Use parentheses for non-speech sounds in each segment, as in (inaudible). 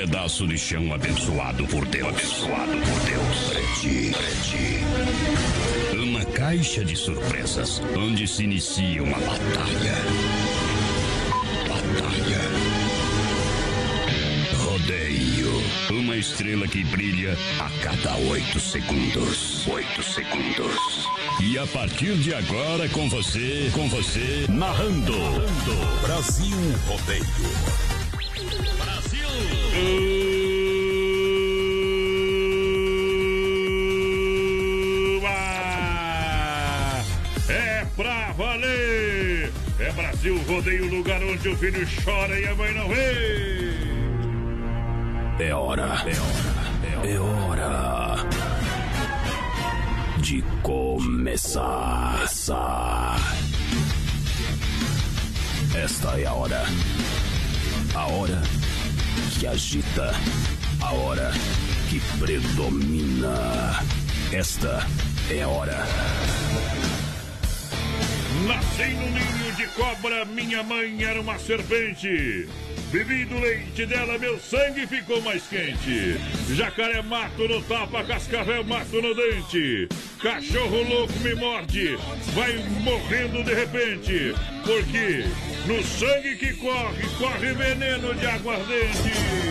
Pedaço de chão abençoado por Deus. Abençoado por Deus. Preti. Uma caixa de surpresas onde se inicia uma batalha. Batalha. Rodeio. Uma estrela que brilha a cada oito segundos. Oito segundos. E a partir de agora, com você, com você, narrando. narrando. Brasil Rodeio. Uba! É pra valer! É Brasil Rodeio, lugar onde o filho chora e a mãe não vê! É hora, é hora, é hora de começar. Esta é a hora. A hora que agita. A hora que predomina. Esta é a hora. Nasci num ninho de cobra, minha mãe era uma serpente. Bebi do leite dela, meu sangue ficou mais quente. Jacaré mato no tapa, cascavel mato no dente. Cachorro louco me morde, vai morrendo de repente. Porque no sangue que corre, corre veneno de aguardente.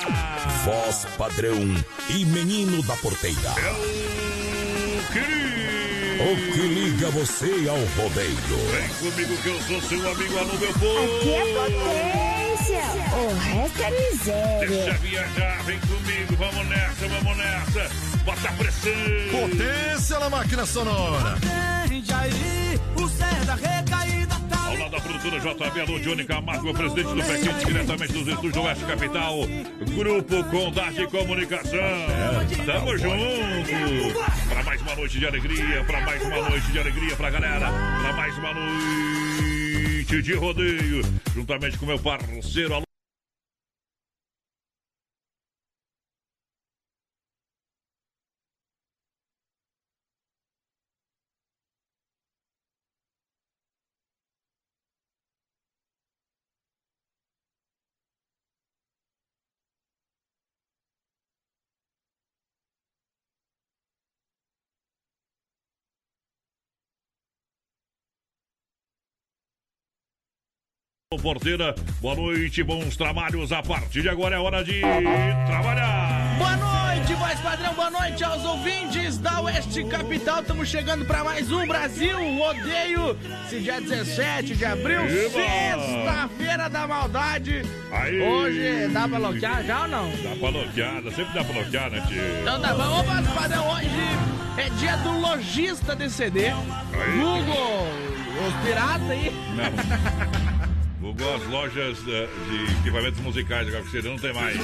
Voz padrão e menino da porteira. Eu queria! O que liga você ao rodeio? Vem comigo que eu sou seu amigo Alô, meu povo! Aqui é potência, o resto é miséria. Deixa viajar, vem comigo, vamos nessa, vamos nessa! Bota a pressão! Potência na máquina sonora! aí, o recaída tá Ao lado da produtora JB, alô, Johnny Camargo, presidente do Pequente, diretamente dos estúdios do Oeste Capital, Grupo Condade Comunicação. Tamo junto! Pra mais uma noite de alegria, pra mais uma noite de alegria pra galera, pra mais uma noite de rodeio, juntamente com meu parceiro, alô. Porteira, boa noite, bons trabalhos. A partir de agora é hora de trabalhar. Boa noite, voz padrão, boa noite aos ouvintes da Oeste Capital. Estamos chegando para mais um Brasil Rodeio. Esse dia 17 de abril, sexta-feira da maldade. Aí. Hoje dá pra loquear já ou não? Dá pra loquear, sempre dá pra loquear, né, tio? Então tá bom, ô voz padrão, hoje é dia do lojista de CD. Google, os piratas aí. Não. (laughs) Google as lojas de equipamentos musicais, agora que você não tem mais.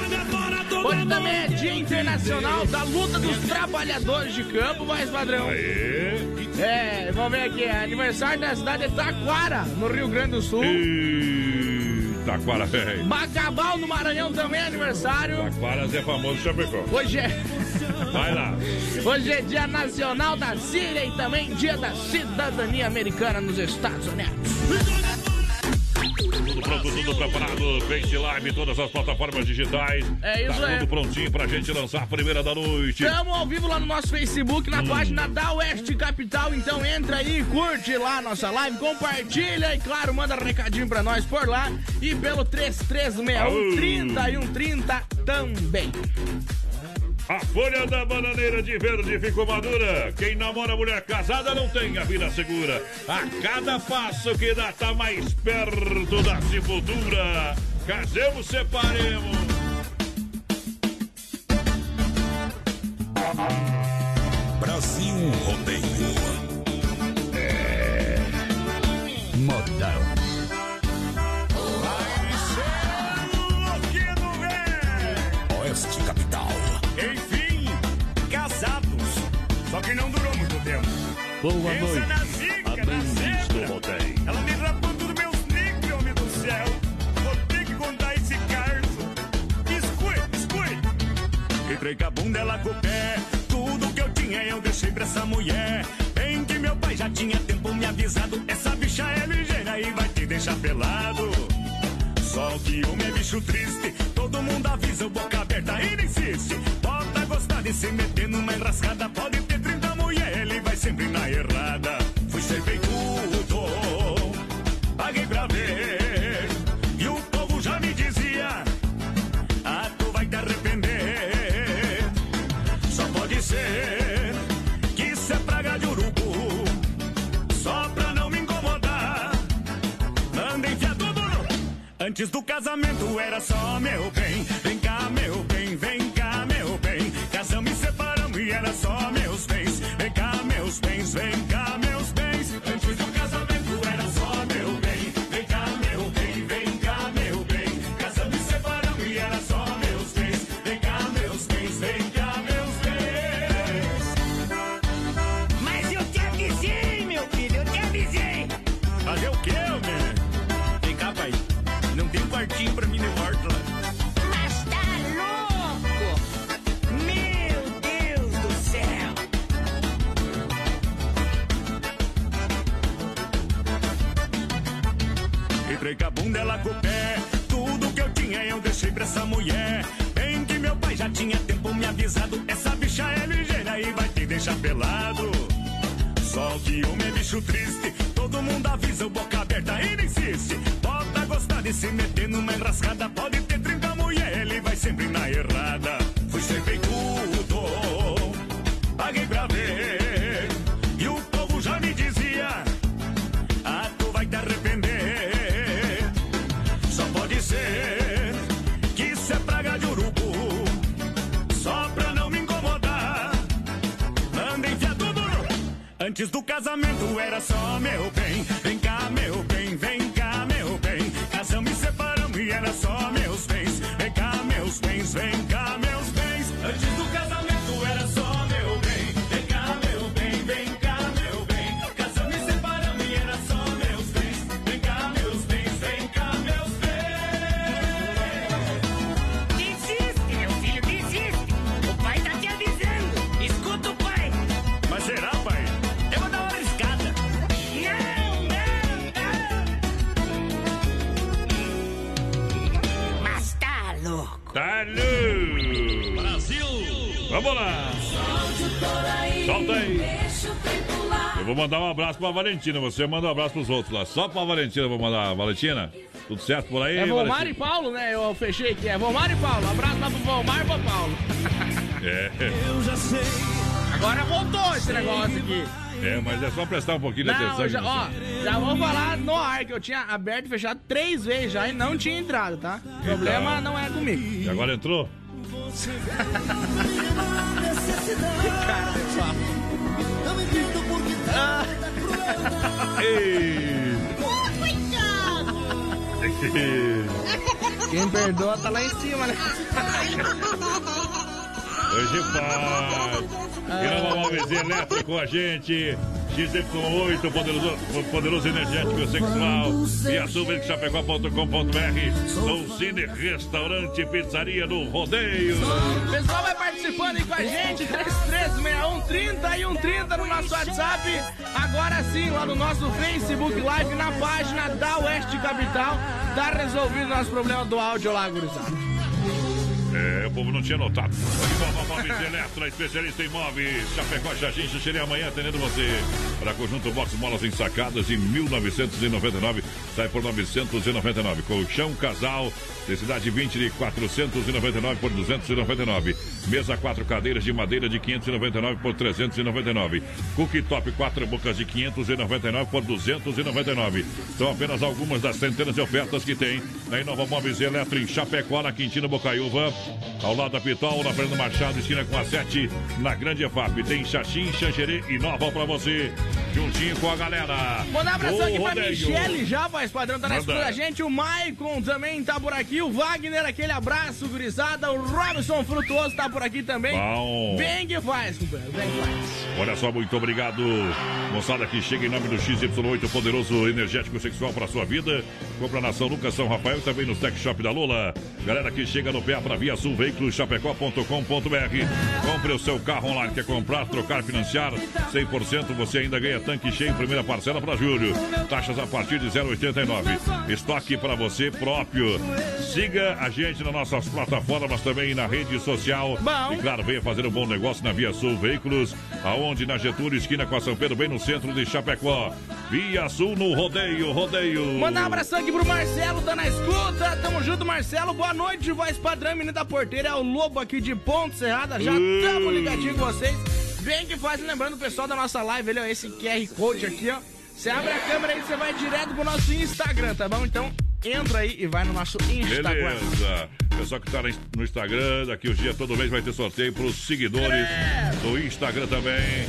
Hoje também é dia internacional da luta dos trabalhadores de campo, voz padrão. Aê! É, vamos ver aqui, é aniversário da cidade de Taquara, no Rio Grande do Sul. Taquara, (laughs) velho. Bacabal, no Maranhão, também é aniversário. Taquaras é famoso Chapecó. Hoje é... Vai lá. Hoje é dia nacional da Síria e também dia da cidadania americana nos Estados Unidos. Pronto, tudo preparado. Face Live, todas as plataformas digitais. É isso tá aí. tudo prontinho pra gente lançar a primeira da noite. Estamos ao vivo lá no nosso Facebook, na página da Oeste Capital. Então entra aí, curte lá a nossa live, compartilha e, claro, manda recadinho pra nós por lá. E pelo 3361 30 e 130 também. A folha da bananeira de verde ficou madura. Quem namora mulher casada não tem a vida segura. A cada passo que dá, tá mais perto da sepultura. Casemos, separemos. Brasil Rodeio. É. Modão. Que não durou muito tempo. Boa Pensa noite. na zica, na zebra. Ela me rapou tudo meus níqueis, homem do céu. Vou ter que contar esse caso. Escute, escute. Entrei com a bunda, ela com o pé. Tudo que eu tinha eu deixei pra essa mulher. Bem que meu pai já tinha tempo me avisado. Essa bicha é ligeira e vai te deixar pelado. Só que homem é bicho triste. Todo mundo avisa boca aberta e não insiste. Pode gostar de se meter numa enrascada. Pode ter 30 mulher, ele vai sempre na errada. Fui ser tudo, paguei pra ver. E o povo já me dizia: Ah, tu vai te arrepender. Só pode ser que isso é praga de urubu. Só pra não me incomodar. Manda enfiar tudo. Antes do casamento era só meu bem. Cá, meus bens, mandar um abraço pra Valentina. Você manda um abraço pros outros lá. Só pra Valentina eu vou mandar. Valentina, tudo certo por aí? É Valentina? e Paulo, né? Eu fechei aqui. É Volmar e Paulo. Abraço lá pro Volmar e pro Paulo. (laughs) É, Agora voltou esse negócio aqui. é, mas é só prestar um pouquinho de atenção. eu já, ó, já vou falar no ar que eu tinha aberto e fechado três vezes já e não tinha entrado, tá? O problema não é comigo. E agora entrou? (laughs) Cara, Ei. Quem perdoa tá lá em cima, né? Hoje faz. E na Malvezinha Elétrica com a gente. XY8, poderoso, poderoso energético sexual. E a Chapecó.com.br. Cine Restaurante Pizzaria do Rodeio. O pessoal vai participando aí com a gente, 3361 30 e 130 no nosso WhatsApp. Agora sim, lá no nosso Facebook Live, na página da Oeste Capital. Tá resolvido nosso problema do áudio lá, gurizada. É, o povo não tinha notado. Nova Móveis Eletro, especialista em móveis. Chapecó, Xaxim, Xixiri, amanhã atendendo você. Para conjunto box molas ensacadas em 1999, sai por 999. Colchão casal, densidade 20 de 499 por 299. Mesa quatro cadeiras de madeira de 599 por 399. Cooktop quatro bocas de 599 por 299. São apenas algumas das centenas de ofertas que tem na Inova Móveis Eletro em Chapecó, na Quintino Bocaiúva. Ao lado da Pitol, na Fernando Machado, esquina com a 7, na Grande EFAP. Tem Xaxim, Xanxerê e Nova pra você, juntinho com a galera. Mandar um abração aqui pra. Michele já, voz padrão, tá na escuta da gente. O Maicon também tá por aqui. O Wagner, aquele abraço, gurizada. O Robson Frutuoso tá por aqui também. Bom. Bem que faz, companheiro. Bem que faz. Olha só, muito obrigado. Moçada que chega em nome do XY8, poderoso energético sexual para sua vida. Compra na São Lucas, São Rafael e também no Tech Shop da Lula. Galera que chega no pé para Via Sul Veículos, chapecó.com.br. Compre o seu carro online. Quer comprar, trocar, financiar 100%. Você ainda ganha tanque cheio em primeira parcela para julho. Taxas a partir de 0,89. Estoque para você próprio. Siga a gente nas nossas plataformas também na rede social. E claro, venha fazer um bom negócio na Via Sul Veículos, aonde na Getúlio, esquina com a São Pedro, bem no centro de Chapecó. Via Sul no rodeio, rodeio. Mandar um abração aqui pro Marcelo, tá na escuta. Tamo junto, Marcelo. Boa noite, voz padrão, menino da porteira. É o Lobo aqui de Ponte Serrada. Já tamo ligadinho com vocês. Bem que faz, lembrando o pessoal da nossa live, ele, ó, esse QR Code aqui, ó. Você abre a câmera aí, você vai direto pro nosso Instagram, tá bom? Então, entra aí e vai no nosso Instagram. Beleza. Pessoal que tá no Instagram, daqui os dias, todo mês vai ter sorteio pros seguidores do Instagram também.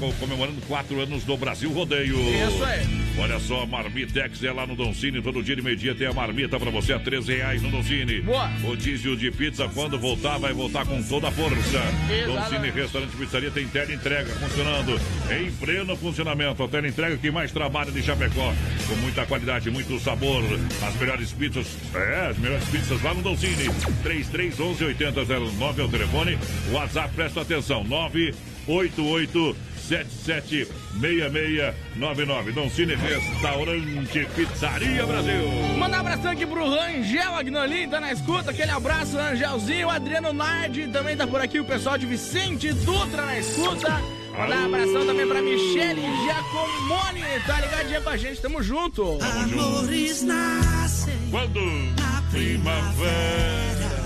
Co- comemorando quatro anos do Brasil Rodeio. Isso aí. Olha só, Marmitex é lá no Doncini. Todo dia de meio-dia tem a marmita pra você a 13 reais no Doncini. Boa. O diesel de pizza, quando voltar, vai voltar com toda a força. Doncini Restaurante e Pizzaria tem tela entrega funcionando em pleno funcionamento. A tela entrega que mais trabalha de Chapecó. Com muita qualidade, muito sabor. As melhores pizzas, é, as melhores pizzas lá no Doncini. 3311 8009 é o telefone. WhatsApp, presta atenção. 988 776699. Doncini Restaurante Pizzaria Brasil. Mandar um abração aqui pro Rangel Agnolim, tá na escuta. Aquele abraço, Rangelzinho. O Adriano Nardi também tá por aqui. O pessoal de Vicente Dutra na escuta. Mandar um abração também pra Michele Giacomoni, tá ligadinha com a gente. Tamo junto. Amores nascem Quando na primavera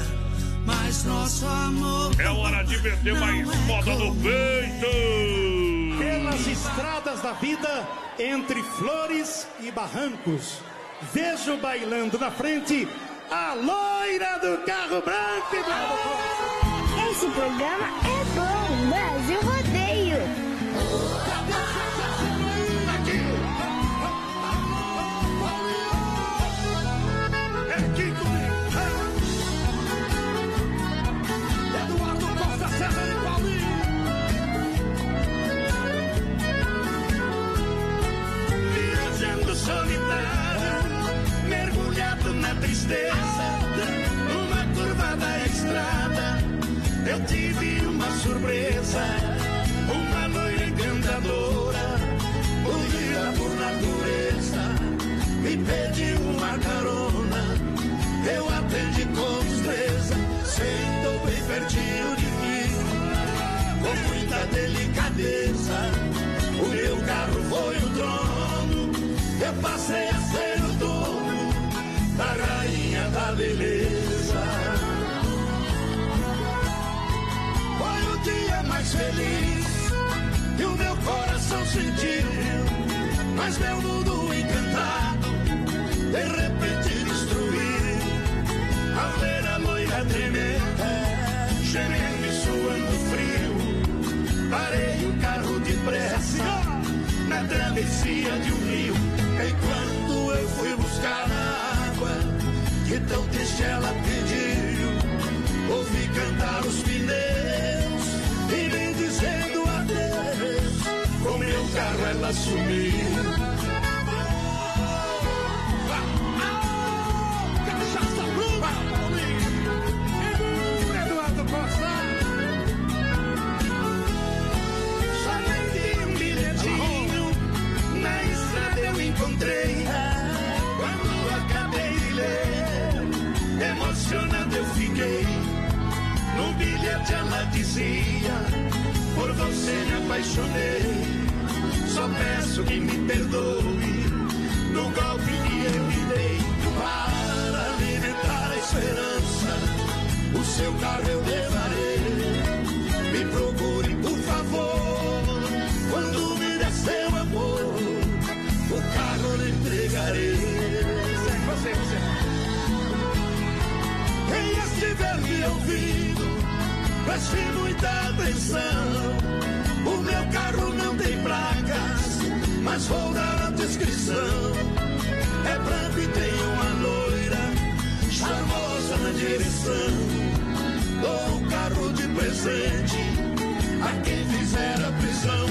mas nosso amor é hora de meter mais moda no peito. Pelas estradas da vida, entre flores e barrancos, vejo bailando na frente a loira do carro branco e branco. Esse programa é bom, Brasil Rodeio. Tristeza, numa curva da estrada, eu tive uma surpresa, uma loira encantadora, bonita por natureza, me pediu uma carona, eu atendi com destreza, sentou bem pertinho de mim, com muita delicadeza. O meu carro foi o trono, eu passei a ser o dono da beleza. Foi o dia mais feliz que o meu coração sentiu, mas meu mundo encantado de repente destruiu. Ao ver a loira tremenda, gemendo e suando frio, parei o carro depressa na travessia de um rio. Enquanto eu fui buscar que tão triste ela pediu, ouvi cantar os pneus e vem dizendo adeus. O meu carro é assumir. Bilhete ela dizia: Por você me apaixonei. Só peço que me perdoe do golpe que eu lhe dei. Para alimentar a esperança, o seu carro eu levarei. Preste muita atenção. O meu carro não tem placas, mas vou dar a descrição. É branco e tem uma loira, charmosa na direção. Dou o carro de presente a quem fizer a prisão.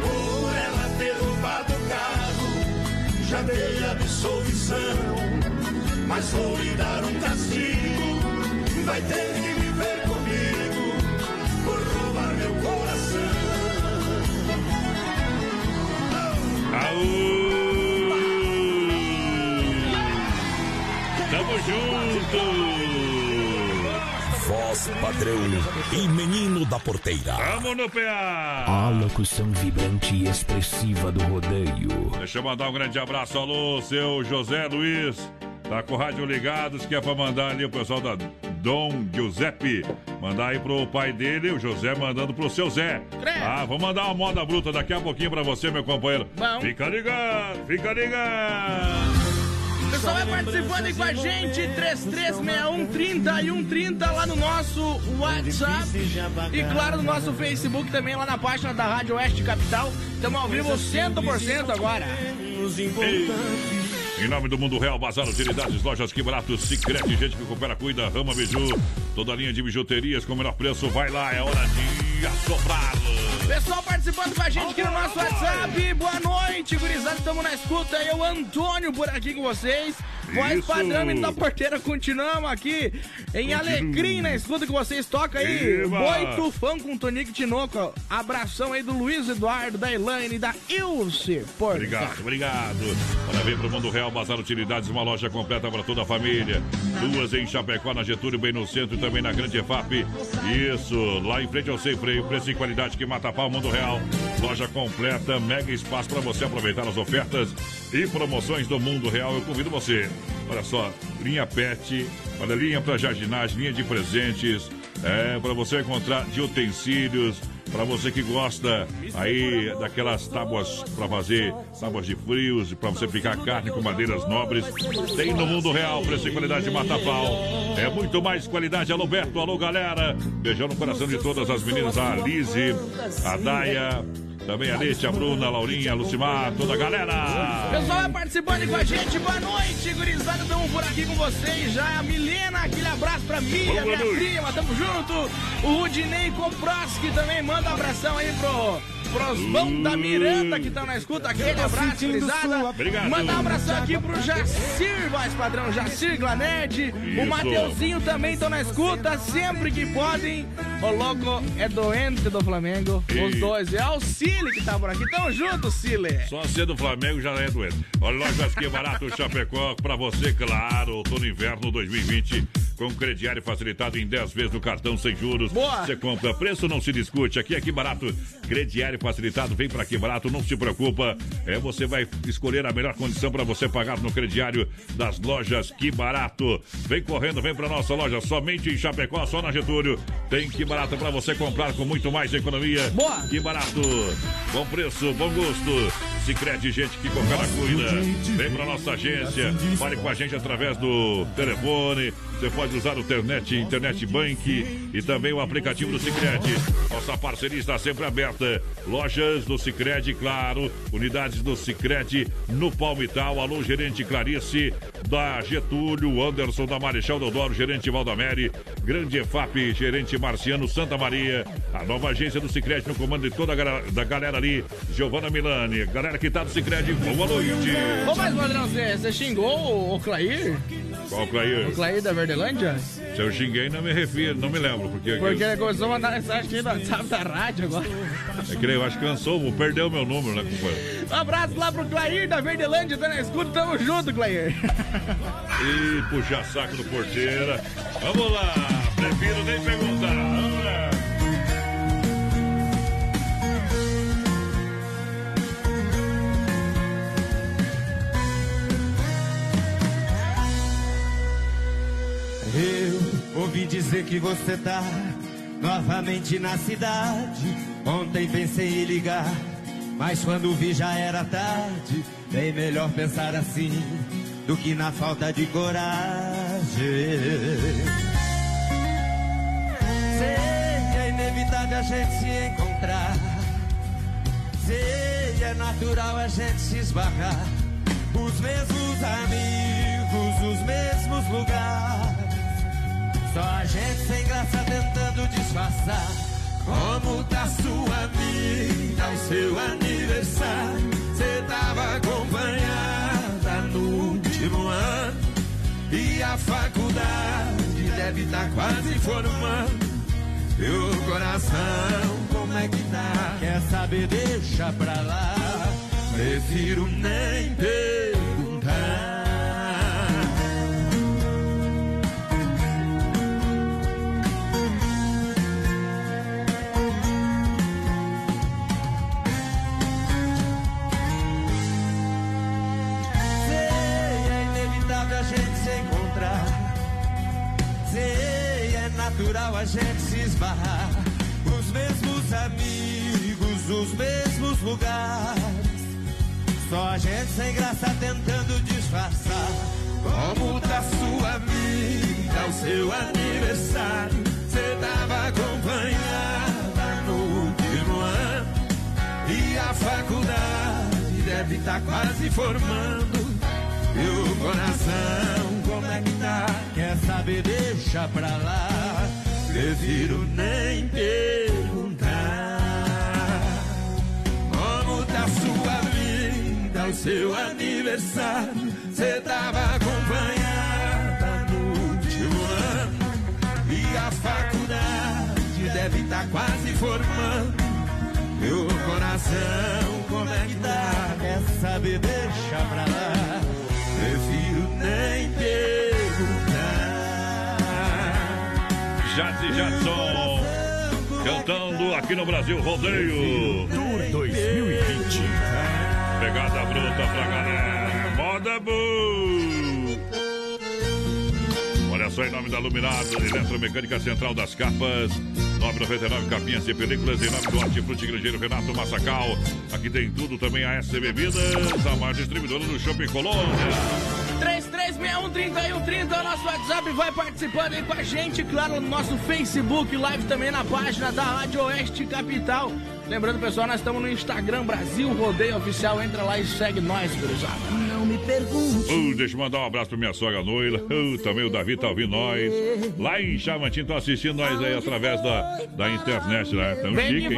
Por ela ter roubado o carro, já dei absolvição. Mas vou lhe dar um castigo, vai ter que Tamo junto! Voz padrão e menino da porteira. Tamo no PA! A locução vibrante e expressiva do rodeio. Deixa eu mandar um grande abraço. Alô, seu José Luiz. Tá com o rádio ligados, que é pra mandar ali o pessoal da Dom Giuseppe. Mandar aí pro pai dele, o José, mandando pro seu Zé. Ah, vou mandar uma moda bruta daqui a pouquinho pra você, meu companheiro. Bom. Fica ligado, fica ligado. O pessoal vai participando aí com a gente, 336130 e 130 lá no nosso WhatsApp. E claro, no nosso Facebook também, lá na página da Rádio Oeste Capital. Estamos ao vivo 100% agora. Em nome do Mundo Real, Bazar Utilidades, Lojas Que Barato, Secrete, gente que coopera, cuida, Rama Biju, toda a linha de bijuterias com o menor preço, vai lá, é hora de assoprar. Pessoal participando com a gente aqui no nosso WhatsApp. Boa noite, gurizada. Estamos na escuta. Eu, Antônio, por aqui com vocês. Voz Isso. padrão menino da porteira. Continuamos aqui em alegria na escuta que vocês tocam aí. Eba. Boi Tufão com Tonico Tinoco. Abração aí do Luiz Eduardo, da Elaine e da Ilse. Porta. Obrigado, obrigado. Parabéns pro Mundo Real, Bazar Utilidades, uma loja completa para toda a família. Duas em Chapecó, na Getúlio, bem no centro e também na Grande EFAP. Isso, lá em frente ao Sem Preço e qualidade que mata a pau, Mundo Real. Loja completa, mega espaço para você aproveitar as ofertas e promoções do Mundo Real. Eu convido você. Olha só, linha pet, olha, linha para jardinagem, linha de presentes, é, para você encontrar de utensílios, para você que gosta aí daquelas tábuas para fazer tábuas de frios, para você picar carne com madeiras nobres, tem no mundo real, preço e qualidade de mata-pau. É muito mais qualidade. Alô, Beto, alô, galera. Beijão no coração de todas as meninas, a Lise, a Daia, também a Leite, a Bruna, a Laurinha, a Lucimar, toda a galera. Pessoal, vai participando aí com a gente. Boa noite, gurizada. Estamos por aqui com vocês já. A Milena, aquele abraço pra a minha prima. Tamo junto. O Rudinei Koproski também manda um abração aí pro. Pros bons da Miranda que estão na escuta, aquele abraço, gurizada. Obrigado. Mandar um abração aqui pro Jacir, voz padrão, Jacir Glaned. O. Mateuzinho também estão na escuta, sempre que podem. O louco é doente do Flamengo. Os dois. É o Cile que tá por aqui. Tamo junto, Cile. Só ser do Flamengo já é doente. Olha, lojas que barato (laughs) Chapecó, pra você, claro, outono inverno 2020. Com crediário facilitado em 10 vezes no cartão sem juros. Boa. Você compra, preço não se discute. Aqui é que barato. Crediário facilitado, vem pra que barato, não se preocupa. É, você vai escolher a melhor condição para você pagar no crediário das lojas Que Barato. Vem correndo, vem pra nossa loja, somente em Chapecó, só na Getúlio. Tem Que Barato pra você comprar com muito mais economia. Boa. Que Barato. Bom preço, bom gosto. Sicredi gente que coopera, cuida. Vem pra nossa agência. Fale com a gente através do telefone. Você pode usar o internet, internet bank e também o aplicativo do Sicredi. Nossa parceria está sempre aberta. Lojas do Sicredi, claro. Unidades do Sicredi no Palmital. Alô, gerente Clarice da Getúlio, Anderson da Marechal Deodoro, gerente Valdamere, Grande EFAP, gerente Marciano Santa Maria. A nova agência do Sicredi no comando de toda a galera, da galera ali. Giovana Milani, galera que tá do Cicred, boa noite. Ô, mas, Padrão, você você xingou o Clair? Qual Clair? O Clair da Verdelândia? Se eu xinguei, não me refiro, não me lembro. Porque, Porque ele começou a mandar mensagem aqui no WhatsApp da rádio agora. é que eu acho que cansou, perdeu o meu número, né, companheiro? Um abraço lá pro Clair da Verdelândia, tá na escuta, tamo junto, Clair. E puxar saco do porteira. Vamos lá, prefiro nem perguntar. Eu ouvi dizer que você tá novamente na cidade. Ontem pensei em ligar, mas quando vi já era tarde. Bem melhor pensar assim do que na falta de coragem. Sei, é inevitável a gente se encontrar. Sei, é natural a gente se esbarrar. Os mesmos amigos, os mesmos lugares. Só a gente sem graça tentando disfarçar. Como tá sua vida, o seu aniversário? Cê tava acompanhada no último ano. E a faculdade deve tá quase formando. E o coração, como é que tá? Quer saber, deixa pra lá. Prefiro nem perguntar. Natural a gente se esbarrar. Os mesmos amigos, os mesmos lugares. Só a gente sem graça tentando disfarçar. Como tá sua vida, o seu aniversário? Cê tava acompanhada no último ano. E a faculdade deve tá quase formando. E o coração, como é que tá? Quer saber, deixa pra lá. Prefiro nem perguntar. Como tá sua vida, o seu aniversário? Cê tava acompanhada no último ano. E a faculdade deve tá quase formando. Meu coração, como é que tá? Quer saber, deixa pra lá. Prefiro nem perguntar. Jazzy Jadson cantando aqui no Brasil Rodeio. Tour 2020. Pegada bruta pra galera. Moda boa. Olha só, em nome da Luminado, Eletromecânica Central das Capas. 999 capinhas e películas em nome do Hortifruti Grangeiro Renato Massacal. Aqui tem tudo também a SC Bebidas, a mais distribuidora do Shopping Colônia. 3361-3130 é o nosso WhatsApp. Vai participando aí com a gente, claro, no nosso Facebook Live também na página da Rádio Oeste Capital. Lembrando, pessoal, nós estamos no Instagram Brasil Rodeio Oficial. Entra lá e segue nós, gurizada. Não me pergunte. Uh, deixa eu mandar um abraço pra minha sogra Noila. Uh, também o Davi tá ouvindo nós. Lá em Chavantinho estão assistindo nós aí através da, da internet, né? Tão Vem chique.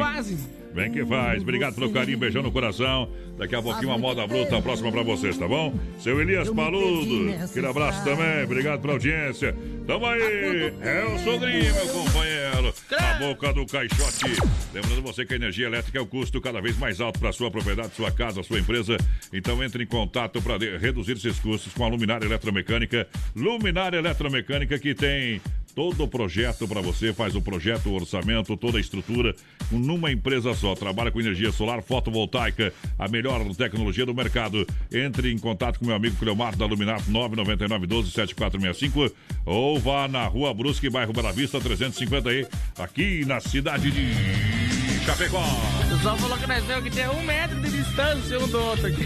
Vem que faz. Obrigado pelo carinho, beijão no coração. Daqui a pouquinho uma moda bruta próxima pra vocês, tá bom? Seu Elias Paludo, aquele abraço também. Obrigado pela audiência. Tamo aí. É o Sodrinho, meu companheiro. Na boca do caixote. Lembrando você que a energia elétrica é o custo cada vez mais alto para sua propriedade, sua casa, sua empresa. Então entre em contato para reduzir esses custos com a Luminária Eletromecânica. Luminária Eletromecânica que tem todo o projeto para você, faz o projeto, o orçamento, toda a estrutura numa empresa só. Trabalha com energia solar fotovoltaica, a melhor tecnologia do mercado. Entre em contato com meu amigo Cleomar da Luminato 999 12 7465 ou vá na Rua Brusque, bairro Bela Vista 350 aí, aqui na cidade de Chapecó. O pessoal falou que nós temos que ter um metro de distância um do outro aqui.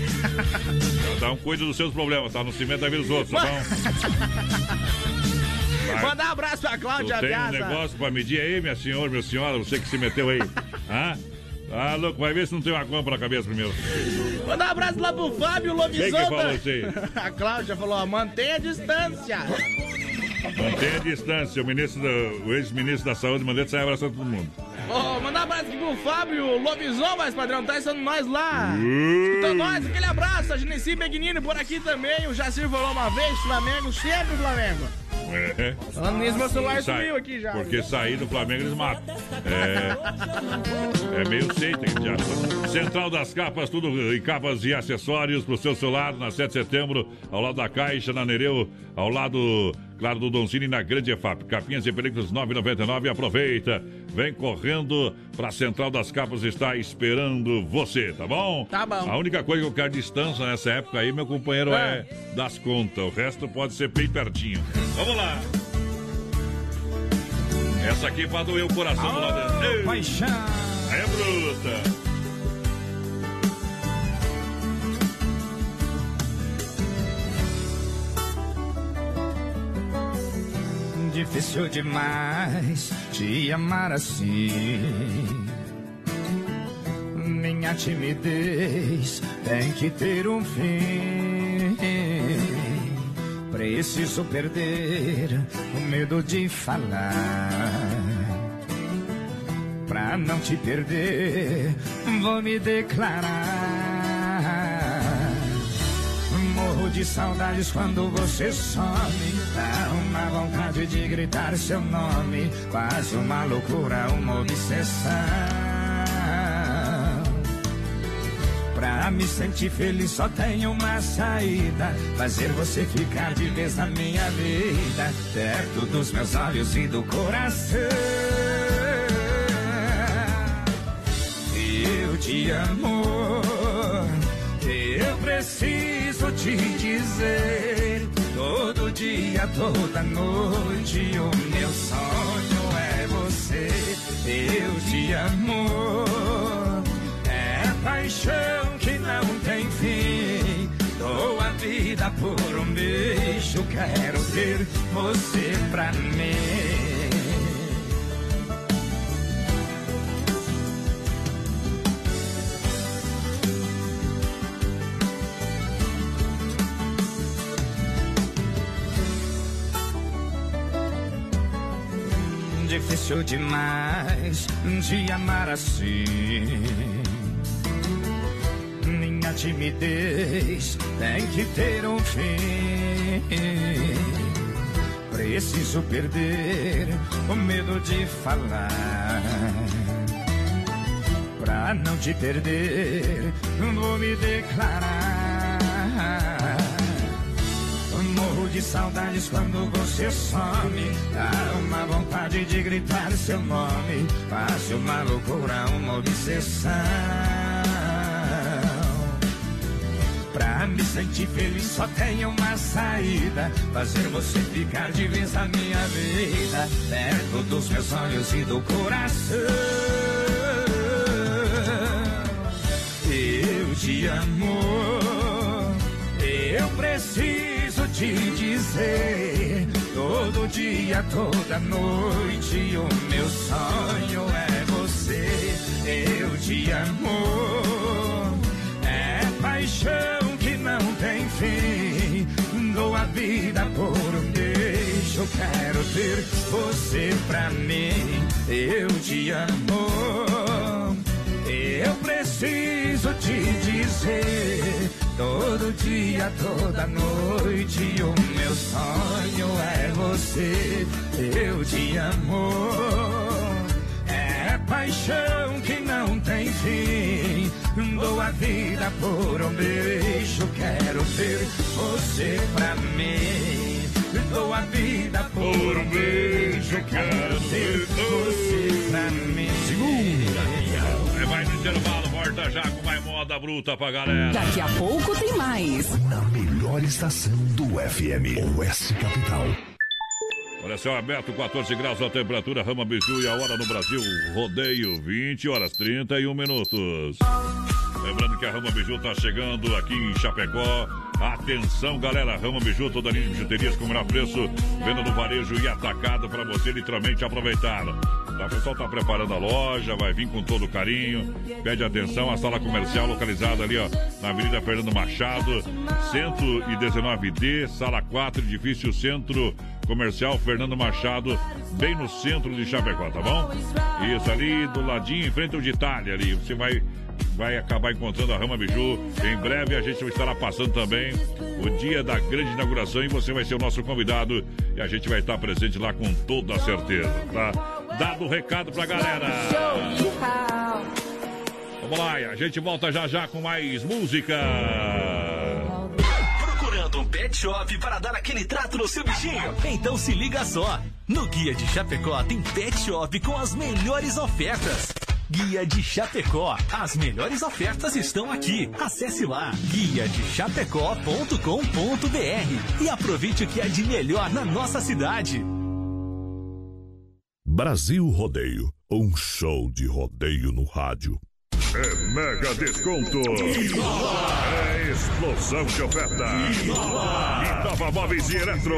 Cada um cuida dos seus problemas, tá? No cimento da vida dos outros, tá bom? (laughs) Mandar um abraço pra Cláudia tem um negócio pra medir aí, minha senhora, minha senhora, você que se meteu aí. (laughs) Hã? Ah, louco, vai ver se não tem uma compra na cabeça primeiro. Mandar um abraço lá pro Fábio Quem que falou isso aí? (laughs) A Cláudia falou, ó, mantenha a distância. Mantenha a distância. O, ministro o ex-ministro da Saúde mandou sair abraçando todo mundo. Vou mandar um abraço aqui pro Fábio Lobizom, mas padrão, tá estando nós lá. Escuta nós, aquele abraço. A Genesi Begnini por aqui também. O Jacir falou uma vez, Flamengo, sempre Flamengo. É. Falando nisso, meu celular Sai- sumiu aqui já. Porque sair do Flamengo eles matam. É, é meio seita que já. Central das Capas, tudo em capas e acessórios pro seu celular, na 7 de setembro, ao lado da Caixa, na Nereu, ao lado, claro, do Doncini, na Grande EFAP. Capinhas e películas 9,99. Aproveita. Vem correndo pra Central das Capas, está esperando você, tá bom? Tá bom. A única coisa que eu quero distância nessa época aí, meu companheiro, Ah. é das contas. O resto pode ser bem pertinho. Vamos lá. Essa aqui pra doer o coração do lado. Ei, Paixão. É bruta. Difícil demais te amar assim. Minha timidez tem que ter um fim. Preciso perder o medo de falar. Pra não te perder, vou me declarar. De saudades quando você some. Dá uma vontade de gritar seu nome. Quase uma loucura, uma obsessão. Pra me sentir feliz só tem uma saída. Fazer você ficar de vez na minha vida. Perto dos meus olhos e do coração. Eu te amo. Eu preciso te dizer. Todo dia, toda noite, o meu sonho é você. Eu te amo. É paixão que não tem fim. Dou a vida por um beijo. Quero ter você pra mim. Difícil demais de amar assim. Minha timidez tem que ter um fim. Preciso perder o medo de falar. Pra não te perder, vou me declarar. De saudades quando você some. Dá uma vontade de gritar seu nome. Faz uma loucura, uma obsessão. Pra me sentir feliz só tem uma saída. Fazer você ficar de vez na minha vida. Perto dos meus olhos e do coração. Eu te amo. Eu preciso te dizer. Todo dia, toda noite, o meu sonho é você. Eu te amo. É paixão que não tem fim. Dou a vida por um beijo. Quero ter você pra mim. Eu te amo. Eu preciso te dizer. Dia, toda noite, o meu sonho é você. Eu te amo. É paixão que não tem fim. Dou a vida por um beijo. Quero ter você pra mim. Dou a vida por um beijo. Quero ter você pra mim. Segura. Vai no intervalo, volta já com mais moda bruta pra galera. Daqui a pouco tem mais. Na melhor estação do FM, Oeste Capital. Olha só, aberto 14 graus a temperatura, Rama Biju e a hora no Brasil. Rodeio 20 horas 31 minutos. Lembrando que a Rama Biju tá chegando aqui em Chapecó. Atenção, galera, Rama Biju, toda linha de bijuterias com o menor preço, venda no varejo e atacado para você literalmente aproveitar. Tá, o pessoal tá preparando a loja, vai vir com todo carinho. Pede atenção, a sala comercial localizada ali, ó, na Avenida Fernando Machado, 119D, sala 4, edifício Centro Comercial Fernando Machado, bem no centro de Chapecó, tá bom? Isso, ali do ladinho, em frente ao de Itália ali. Você vai vai acabar encontrando a Rama Biju. Em breve a gente estará passando também o dia da grande inauguração e você vai ser o nosso convidado e a gente vai estar presente lá com toda certeza, tá? Dado o recado pra galera. Vamos lá, a gente volta já já com mais música. Procurando um pet shop para dar aquele trato no seu bichinho? Então se liga só. No Guia de Chapecó tem pet shop com as melhores ofertas. Guia de Chapecó. As melhores ofertas estão aqui. Acesse lá guia de chapecó.com.br e aproveite o que é de melhor na nossa cidade. Brasil Rodeio, um show de rodeio no rádio. É mega desconto. É explosão de oferta. Inova Móveis e Eletro.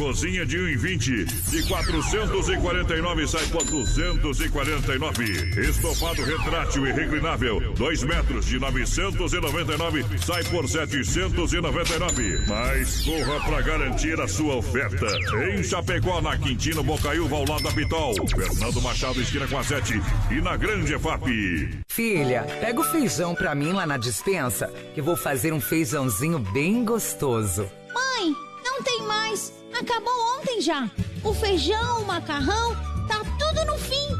Cozinha de 1,20 de 449 sai por 249. Estofado retrátil e reclinável, 2 metros de 999 sai por 799. Mas corra para garantir a sua oferta. Em Chapecó, na Quintino Bocaiúva, ao lado da Pitol. Fernando Machado, esquina com a 7 e na Grande EFAP. Filha, pega o feijão pra mim lá na dispensa, que vou fazer um feijãozinho bem gostoso. Mãe, não tem mais. Acabou ontem já. O feijão, o macarrão, tá tudo no fim.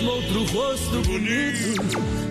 Mesmo outro rosto bonito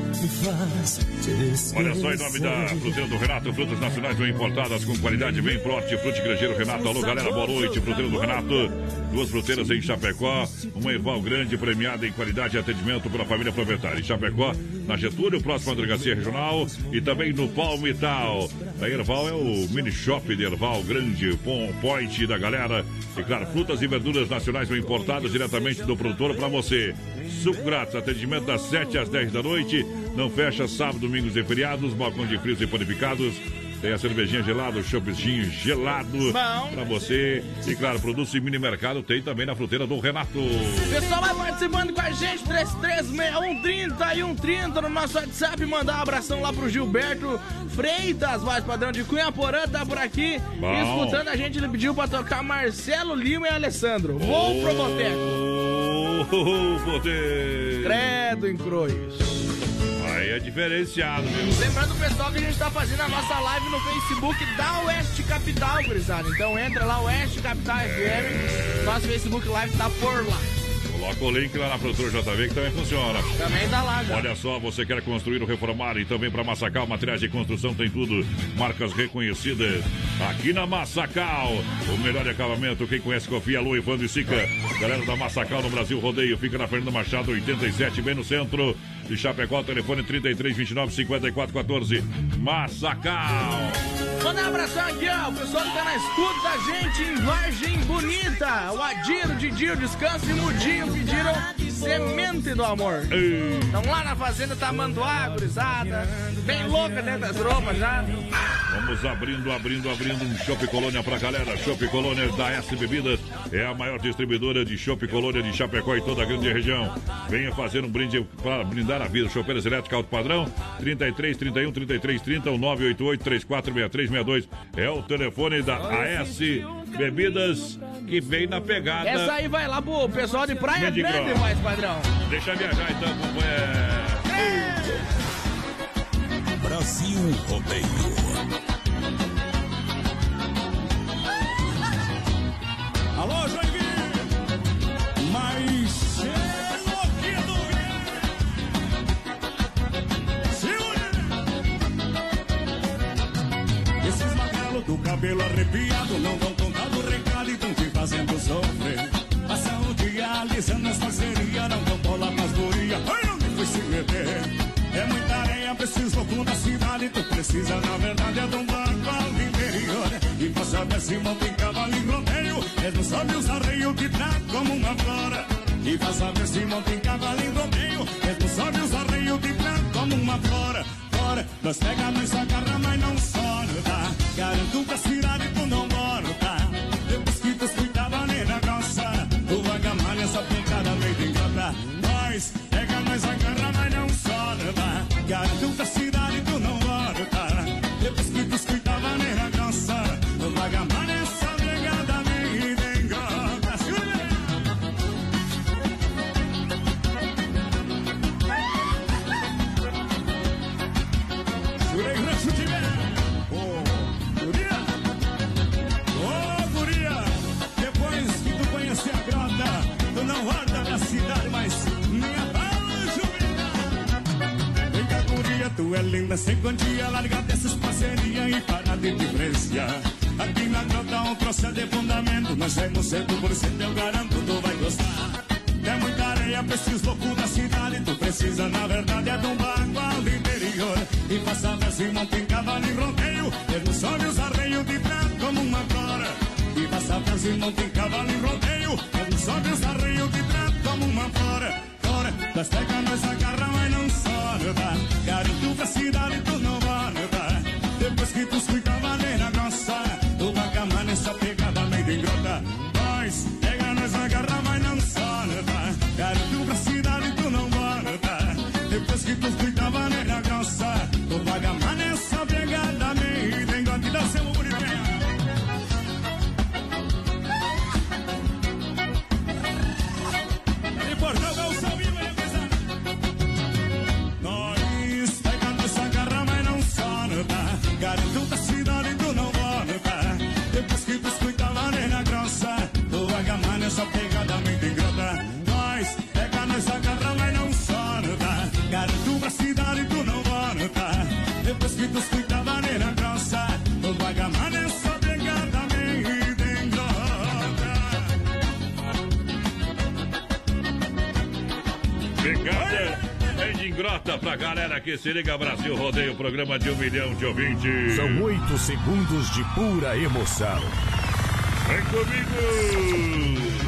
Olha só, em nome da Fruteira do Renato, frutas nacionais bem importadas com qualidade bem forte. Frute Grangeiro Renato. Alô, galera, boa noite. Fruteira do Renato. Duas fruteiras em Chapecó. Uma Erval grande, premiada em qualidade e atendimento pela família proprietária. Em Chapecó, na Getúlio, próxima delegacia regional. E também no Palmital. A Erval é o mini shop de Erval, grande point da galera. E claro, frutas e verduras nacionais bem importadas diretamente do produtor para você. Suco grátis, atendimento das 7 às 10 da noite. Não fecha sábado, domingos e feriados. Balcão de frios e panificados. Tem a cervejinha gelada, o choppzinho gelado para você. E claro, produtos de mini mercado tem também na fruteira do Renato. Pessoal, vai participando com a gente, 336130 e 130 no nosso WhatsApp. Mandar um abração lá pro Gilberto Freitas, voz padrão de Cunha Porã, tá por aqui. Bom. Escutando a gente, ele pediu pra tocar Marcelo Lima e Alessandro. Vou pro boteco. Oh, poder. Credo em Crois. Aí é diferenciado, viu? Lembrando, pessoal, que a gente tá fazendo a nossa live no Facebook da Oeste Capital, gurizada. Então entra lá, Oeste Capital FM. Nosso Facebook Live tá por lá. Coloca o link lá na produtora JV que também funciona. Também tá lá, já. Olha só, você quer construir ou reformar e também para Massacal, materiais de construção tem tudo. Marcas reconhecidas aqui na Massacal. O melhor acabamento, quem conhece, confia. Alô, Evandro e Sica. Galera da Massacal no Brasil Rodeio. Fica na Fernanda Machado, 87, bem no centro de Chapecó. Telefone 33 29 54 14. Massacal. Mandar um abração aqui, ó. O pessoal que tá na escuta da gente em Vargem Bonita. O Adiro, Didio, Descanso e Mudinho pediram semente do amor. Estão lá na fazenda Tamanduá, gurizada. Bem louca dentro das roupas já. Vamos abrindo, abrindo, abrindo um Chopp Colônia pra galera. Chopp Colônia da S Bebidas é a maior distribuidora de Chopp Colônia de Chapecó e toda a grande região. Venha fazer um brinde para brindar a vida. Chopeiras elétrica alto padrão 33 31 33 30 ou 988 3463 62 é o telefone da AS Bebidas que vem na pegada. Essa aí vai lá pro pessoal de Praia Grande mais padrão. Deixa viajar então, companheiro. Brasil Rodeio. Alô, Joinville! Cabelo arrepiado não dão conta do recado e tão te fazendo sofrer. Passam o dia alisando as parcerias, não dão bola pras gurias. Ai, onde foi se meter? É muita areia, preciso louco da cidade. Tu precisa, na verdade, é de um banco ao interior. E pra saber se monta em cavalo em rodeio, mesmo sabe os arreios te trata como uma flora. E pra saber se monta em cavalo em rodeio, mesmo sabe os arreios te trata como uma flora. Fora, nós pega, nós agarra, mas não sorta. Garanto que a cidade tu não morta. Depois que tu escuta maneira grossa, tu vai gamar essa pegada meio ingrata. Nós pega, nós agarra, mas não sorta. Garanto que se liga Brasil Rodeio, programa de um milhão de ouvintes. São oito segundos de pura emoção. Vem comigo!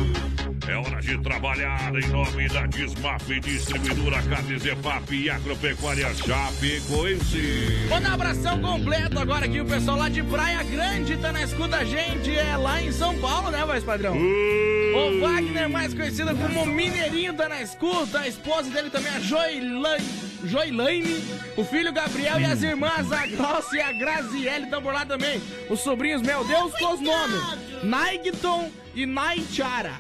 É hora de trabalhar em nome da Desmaf, distribuidora Carnes EFAP e Agropecuária Chapecoense. Manda um abração completo agora aqui, o pessoal lá de Praia Grande tá na escuta a gente, é lá em São Paulo, né, voz padrão? O Wagner, mais conhecido como Mineirinho, tá na escuta, a esposa dele também, a Joilane, Joilane, o filho Gabriel e as irmãs, a Glaucia e a Graziele estão por lá também. Os sobrinhos, meu Deus, com os nomes, Naigton e Naichara.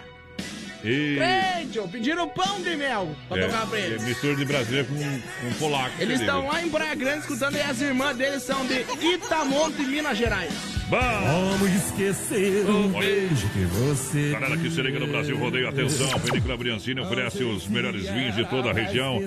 E... Credo, pediram pão de mel pra tocar pra é, eles. é mistura de brasileiro com, com polaco. Eles estão lá em Praia Grande escutando e as irmãs deles são de Itamonte, Minas Gerais. Como esquecer o beijo que você. Galera que se liga no Brasil Rodeio, atenção, a Vinícola Briancini oferece os melhores vinhos de toda a região.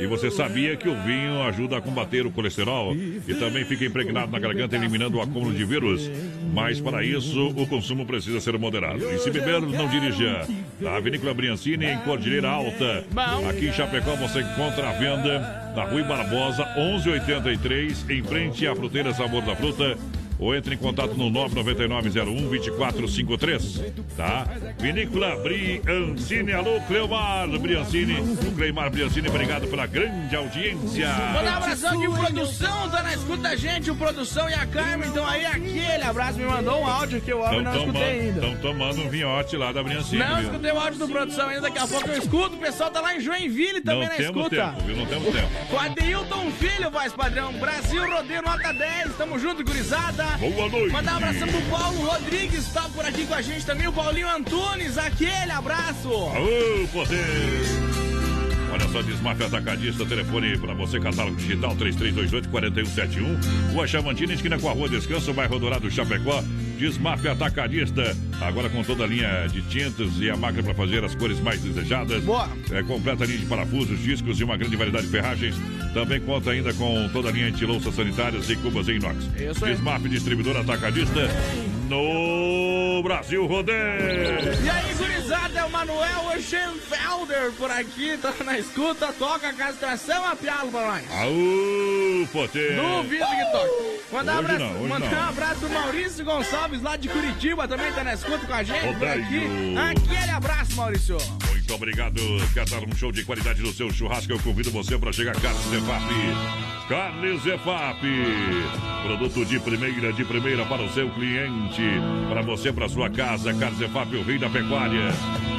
E você sabia que o vinho ajuda a combater o colesterol e também fica impregnado na garganta, eliminando o acúmulo de vírus. Mas para isso, o consumo precisa ser moderado. E se beber, não dirija. A Vinícola Briancini em Cordilheira Alta. Aqui em Chapecó você encontra a venda na Rui Barbosa, 1183, em frente à fruteira Sabor da Fruta ou entre em contato no 999-01-2453, tá? Vinícola Briancini, alô Cleomar Briancini, o Cleomar Briancini, obrigado pela grande audiência. Manda um abração o Produção tá na escuta da gente, o Produção e a Carmen, então aí aquele abraço, me mandou um áudio que o homem não escutei ainda. Estão tomando um vinhote lá da Briancini, Não viu? escutei o áudio do Produção ainda, daqui a pouco eu escuto, o pessoal tá lá em Joinville também Não na temos escuta. tempo, viu? Não temos tempo. Com Adeilton Filho, voz padrão. Brasil Rodeio nota 10. Tamo junto, gurizada. Boa noite. Mandar um abração pro Paulo Rodrigues, tá por aqui com a gente também. O Paulinho Antunes, aquele abraço. Alô, poder. Olha só, Desmafia Atacadista, telefone para você, catálogo digital 3328-4171. Rua Chamantina, esquina com a Rua Descanso, bairro Dourado, Chapecó. Desmafia Atacadista, agora com toda a linha de tintas e a máquina para fazer as cores mais desejadas. Boa! É, completa linha de parafusos, discos e uma grande variedade de ferragens. Também conta ainda com toda a linha de louças sanitárias e cubas em inox. Isso aí. Desmaf Distribuidor Atacadista no Brasil Rodeio. E aí, gurizada, é o Manuel Schenfelder por aqui, tá na escuta, toca a castração a pialo pra nós. Aú, potê. Duvido que toque. Mandar um abraço, não, mandar não. um abraço pro Maurício Gonçalves lá de Curitiba, também tá na escuta com a gente por Rodeio. aqui. Aquele abraço, Maurício. Muito obrigado. Dar um show de qualidade no seu churrasco? Eu convido você para chegar a Carnes Zefap. Carnes Zefap. Produto de primeira, de primeira para o seu cliente. Para você, para sua casa. Carnes Zefap, o rei da pecuária.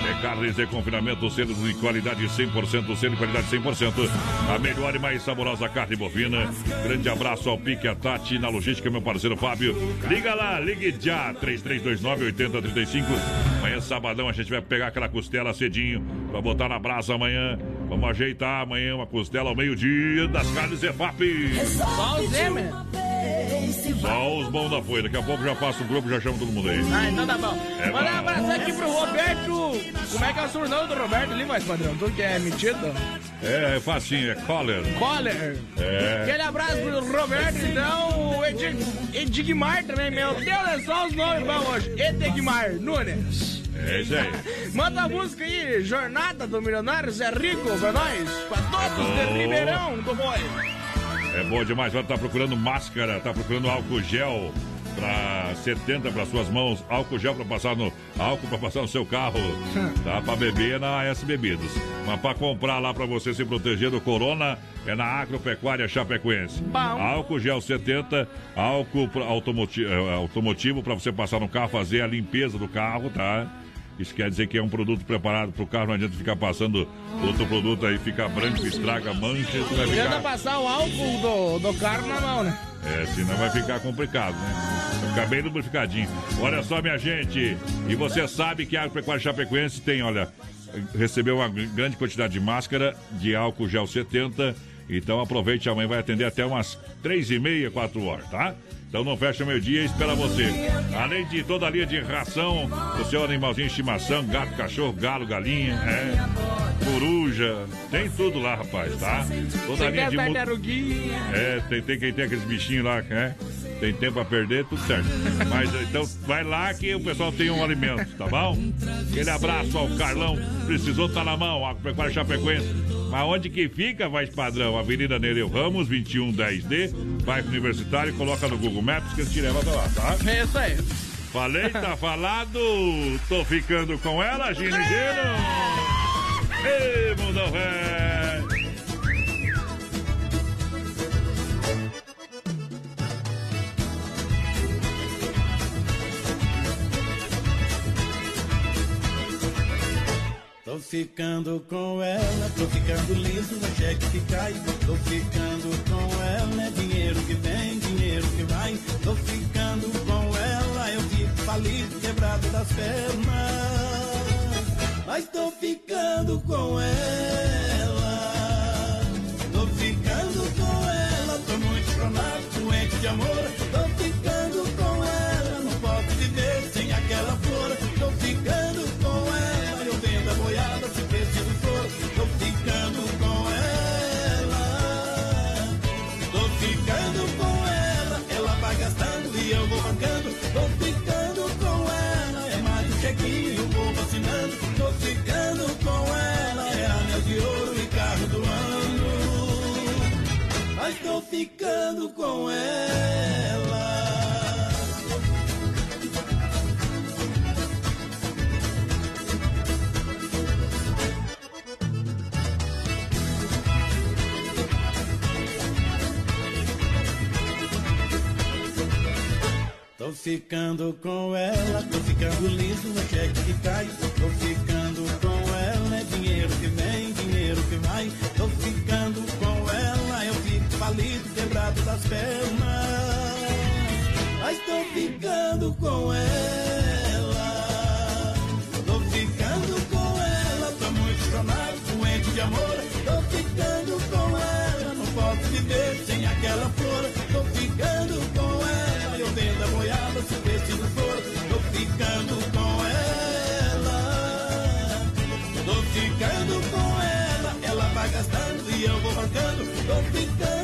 É carnes de confinamento, selo de qualidade 100%, selo de qualidade 100%. A melhor e mais saborosa carne bovina. Grande abraço ao Pique, a Tati, na logística, meu parceiro Fábio. Liga lá, ligue já, 3329-8035. Amanhã, sabadão, a gente vai pegar aquela costela cedinho pra botar na brasa amanhã. Vamos ajeitar amanhã uma costela ao meio-dia das carnes Zefap. Só o Zé, man. Só os bons da folha. Daqui a pouco já faço o grupo e já chamo todo mundo aí. Ah, então tá bom. É Mandar um abraço aqui pro Roberto. Como é que é o sobrenome do Roberto ali, mais padrão? Tu que é metido? É, é facinho, é Coller. Coller. É. Aquele abraço pro Roberto, então. O Edig- Edigmar também, meu Deus, é só os nomes bons hoje. Edigmar Nunes. É isso aí. (laughs) Manda a música aí, Jornada do Milionário Zé Rico, pra nós, pra todos de Ribeirão do Boi. É bom demais. Vai estar procurando máscara, tá procurando álcool gel para 70 para suas mãos, álcool gel para passar no álcool para passar no seu carro, (laughs) tá? Para beber é na S Bebidas. Mas para comprar lá para você se proteger do corona é na Agropecuária Chapecoense. Bom. Álcool gel 70, álcool automotivo para você passar no carro, fazer a limpeza do carro, tá? Isso quer dizer que é um produto preparado para o carro, não adianta ficar passando outro produto aí, fica branco, estraga, mancha, vai Tenta ficar... passar o álcool do, do carro na mão, né? É, senão vai ficar complicado, né? Vai ficar bem lubrificadinho. Olha só, minha gente, e você sabe que a Agropecuária Chapecoense tem, olha, recebeu uma grande quantidade de máscara, de álcool gel 70, então aproveite, amanhã vai atender até umas três e meia, quatro horas, tá? Então não fecha meio-dia e espera você. Além de toda a linha de ração, o seu animalzinho de estimação, gato, cachorro, galo, galinha, é, coruja, tem tudo lá, rapaz, tá? Toda a linha de... é, tem, tem quem tem aqueles bichinhos lá, né? Tem tempo a perder, tudo certo. Mas então vai lá que o pessoal tem um alimento, tá bom? Aquele abraço ao Carlão, precisou tá na mão, Agropecuária Chapecoense. Mas onde que fica, vai padrão? Avenida Nereu Ramos, 2110D, bairro Universitário, coloca no Google Maps que ele te leva pra lá, tá? É isso aí. Falei, tá (laughs) falado, tô ficando com ela, Gino Gino. Ei, mundão velho. Tô ficando com ela, tô ficando liso, no cheque que cai. Tô ficando com ela, é dinheiro que vem, dinheiro que vai. Tô ficando com ela, eu fico falido, quebrado das pernas. Mas tô ficando com ela. Tô ficando com ela, tô muito chonado, doente de amor. Tô ficando com ela. Tô ficando com ela, tô ficando liso no cheque que cai. Tô ficando com ela, é dinheiro que vem, dinheiro que vai. Tô ficando quebrado das pernas. Mas tô ficando com ela. Tô ficando com ela. Tô muito chonado, doente de amor. Tô ficando com ela. Não posso viver sem aquela flor. Tô ficando com ela. Eu vendo a boiada se o vestido for. Tô ficando com ela. Tô ficando com ela. Ela vai gastando e eu vou bancando. Tô ficando.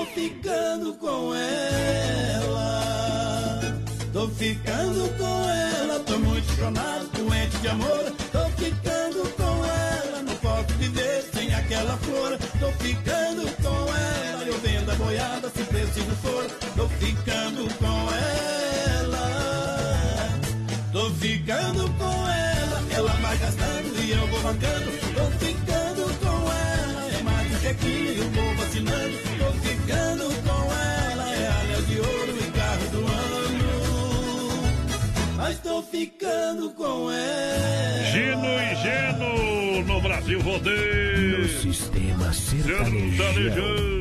Tô ficando com ela. Tô ficando com ela, tô muito chonado, doente de amor. Tô ficando com ela, não posso viver sem aquela flor. Tô ficando com ela, eu vendo a boiada se preciso for. Tô ficando com ela. Tô ficando com ela, ela vai gastando e eu vou arrancando. Tô ficando com ela, é mais um chequinho e o tô ficando com ela. Gino e Geno no Brasil Rodeio. No sistema sertanejão. Sertanejão.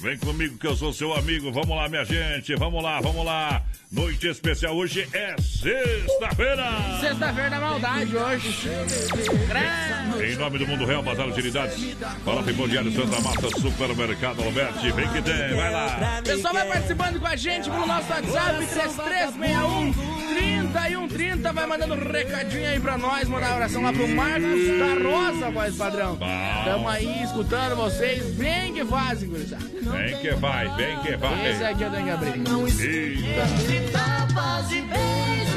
Vem comigo que eu sou seu amigo. Vamos lá, minha gente. Vamos lá, vamos lá. Noite especial hoje é sexta-feira. Sexta-feira da maldade hoje. Em nome do Mundo Real, Bazar Utilidades. Fala Pipão Diário Santa Mata, Supermercado Alberti. Vem que tem, vai lá. Pessoal vai participando com a gente pelo nosso WhatsApp 3361 3130. Vai mandando um recadinho aí pra nós. Mandar um oração lá pro Marcos da Rosa, voz padrão. Tamo aí escutando vocês. Bem que fazem, gurizada. Vem que vai, vem que vai. Esse aqui eu tenho que abrir. Eita.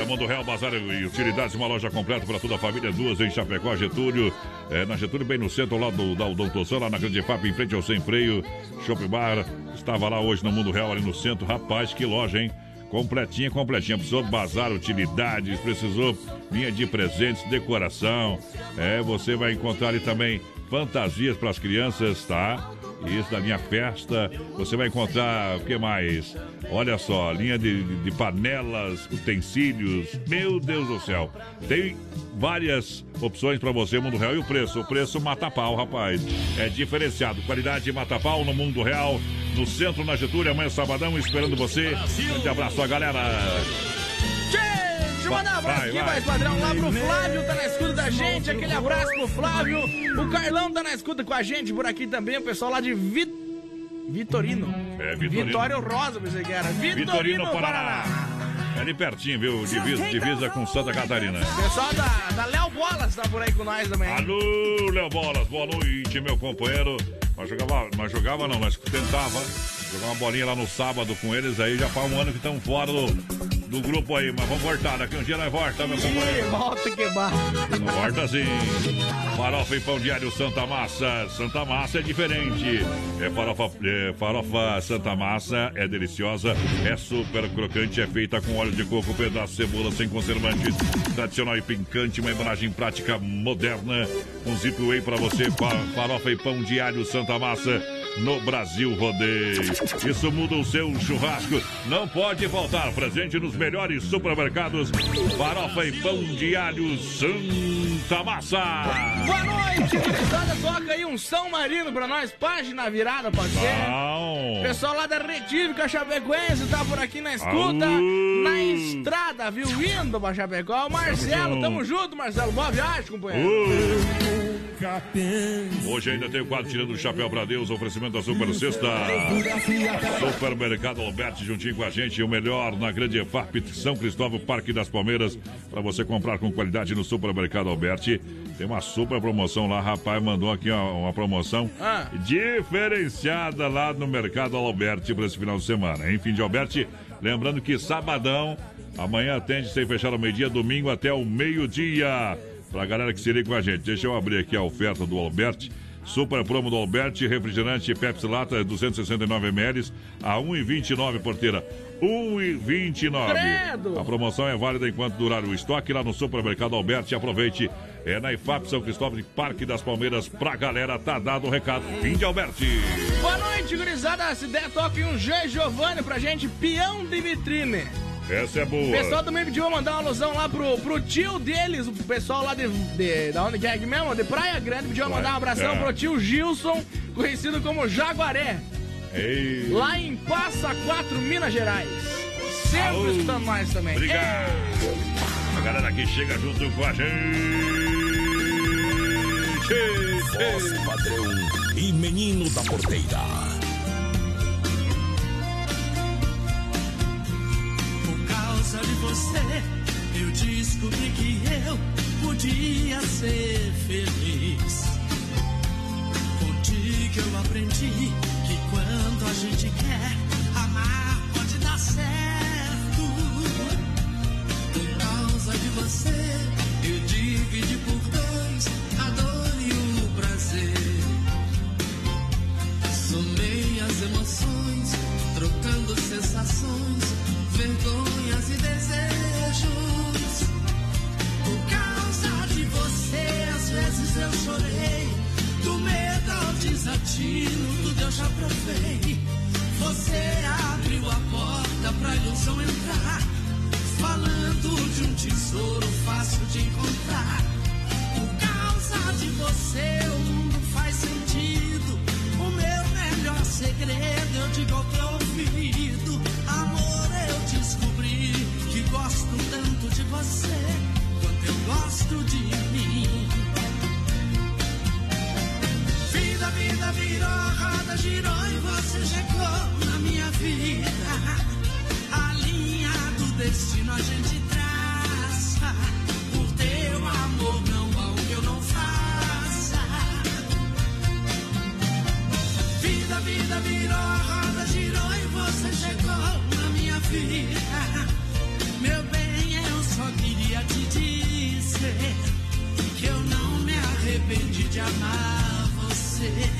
Mundo Real Bazar e Utilidades, uma loja completa para toda a família, duas em Chapecó, Getúlio, é, na Getúlio, bem no centro, lá do, da Sam, lá na Grande FAP, em frente ao Sem Freio, Shopping Bar, estava lá hoje no Mundo Real, ali no centro, rapaz, que loja, hein? Completinha, completinha. Precisou bazar, utilidades, precisou linha de presentes, decoração. É, você vai encontrar ali também fantasias para as crianças, tá? Isso da linha festa. Você vai encontrar o que mais? Olha só, linha de, de- panelas, utensílios. Meu Deus do céu. Tem várias opções para você, Mundo Real. E o preço? O preço mata pau, rapaz. É diferenciado. Qualidade mata pau no Mundo Real. No centro, na Getúlio, amanhã sabadão, esperando você. Grande abraço a galera. Deixa eu mandar um abraço Vai, aqui, vai. mais padrão, lá pro Flávio, tá na escuta da gente. Aquele abraço pro Flávio. O Carlão tá na escuta com a gente por aqui também. O pessoal lá de Vit... Vitorino. É, Vitorino. Vitório Rosa, pensei que era. Vitorino, Vitorino, Paraná. Paraná. É ali pertinho, viu? Divisa, divisa com Santa Catarina. Pessoal da, da Léo Bolas tá por aí com nós também. Alô, Léo Bolas, boa noite, meu companheiro. Mas jogava, mas jogava não, mas tentava jogar uma bolinha lá no sábado com eles aí, já faz um ano que estão fora do, do grupo aí, mas vamos voltar, daqui um dia nós volta, meu companheiro. Volta que barra. Volta sim. Farofa e pão diário Santa Massa. Santa Massa é diferente. É farofa, é farofa Santa Massa, é deliciosa, é super crocante, é feita com óleo de coco, pedaço de cebola sem conservantes, tradicional e picante, uma embalagem prática moderna, um zip whey para você, fa- farofa e pão diário Santa Massa. No Brasil Rodeio. Isso muda o seu churrasco. Não pode faltar. Presente nos melhores supermercados. Farofa e pão de alho Santa Massa. Boa noite, gurizada. Toca aí um São Marino pra nós. Página virada, pode ser? Bom. Pessoal lá da Retífica Chapecoense tá por aqui na escuta, Aú. na estrada, viu? Indo pra Chapecó. Marcelo, tamo junto, Marcelo. Boa viagem, companheiro. Hoje ainda tem o quadro Tirando o Chapéu pra Deus, oferecimento da Super Sexta. Supermercado Alberti juntinho com a gente, o melhor na grande EFAP São Cristóvão, Parque das Palmeiras, para você comprar com qualidade no Supermercado Alberti. Tem uma super promoção lá, rapaz, mandou aqui ó, uma promoção Ah. diferenciada lá no Mercado Alberti para esse final de semana. Enfim, de Alberti, lembrando que sabadão, amanhã atende sem fechar ao meio-dia, domingo até o meio-dia. Pra galera que se liga com a gente. Deixa eu abrir aqui a oferta do Alberti. Super promo do Alberti, refrigerante Pepsi Lata 269 ml a 1,29 porteira. 1,29. Credo! A promoção é válida enquanto durar o estoque lá no Supermercado Alberti. Aproveite. É na IFAP São Cristóvão, Parque das Palmeiras. Pra galera, tá dado o recado. Fim de Alberti. Boa noite, gurizada. Se der, toque um G. Giovanni pra gente, peão de vitrine. Essa é boa. O pessoal também pediu pra mandar uma alusão lá pro, pro tio deles, o pessoal lá de, de. Da onde que é aqui mesmo? De Praia Grande, pediu pra mandar um abração É. pro tio Gilson, conhecido como Jaguaré, Ei. lá em Passa Quatro, Minas Gerais. Sempre Aô. escutando nós também. Obrigado. A galera que chega junto com a gente. Voz padrão e menino da porteira. Você, eu descobri que eu podia ser feliz. Contigo eu aprendi que quando a gente quer amar, pode dar certo. Por causa de você, eu dividi por dois a dor e o prazer. Somei as emoções, trocando sensações, vergonhas e desejos. Chorei. Do medo ao desatino, tudo eu já provei. Você abriu a porta pra ilusão entrar. Falando de um tesouro fácil de encontrar. Por causa de você, o mundo faz sentido. O meu melhor segredo eu digo ao teu ouvido. Amor, eu descobri que gosto tanto de você quanto eu gosto de Vida, virou, a roda girou e você chegou na minha vida. A linha do destino a gente traça. Por teu amor não há o que eu não faça. Vida, vida virou, roda girou e você chegou na minha vida. Meu bem, eu só queria te dizer que eu não me arrependi de amar você.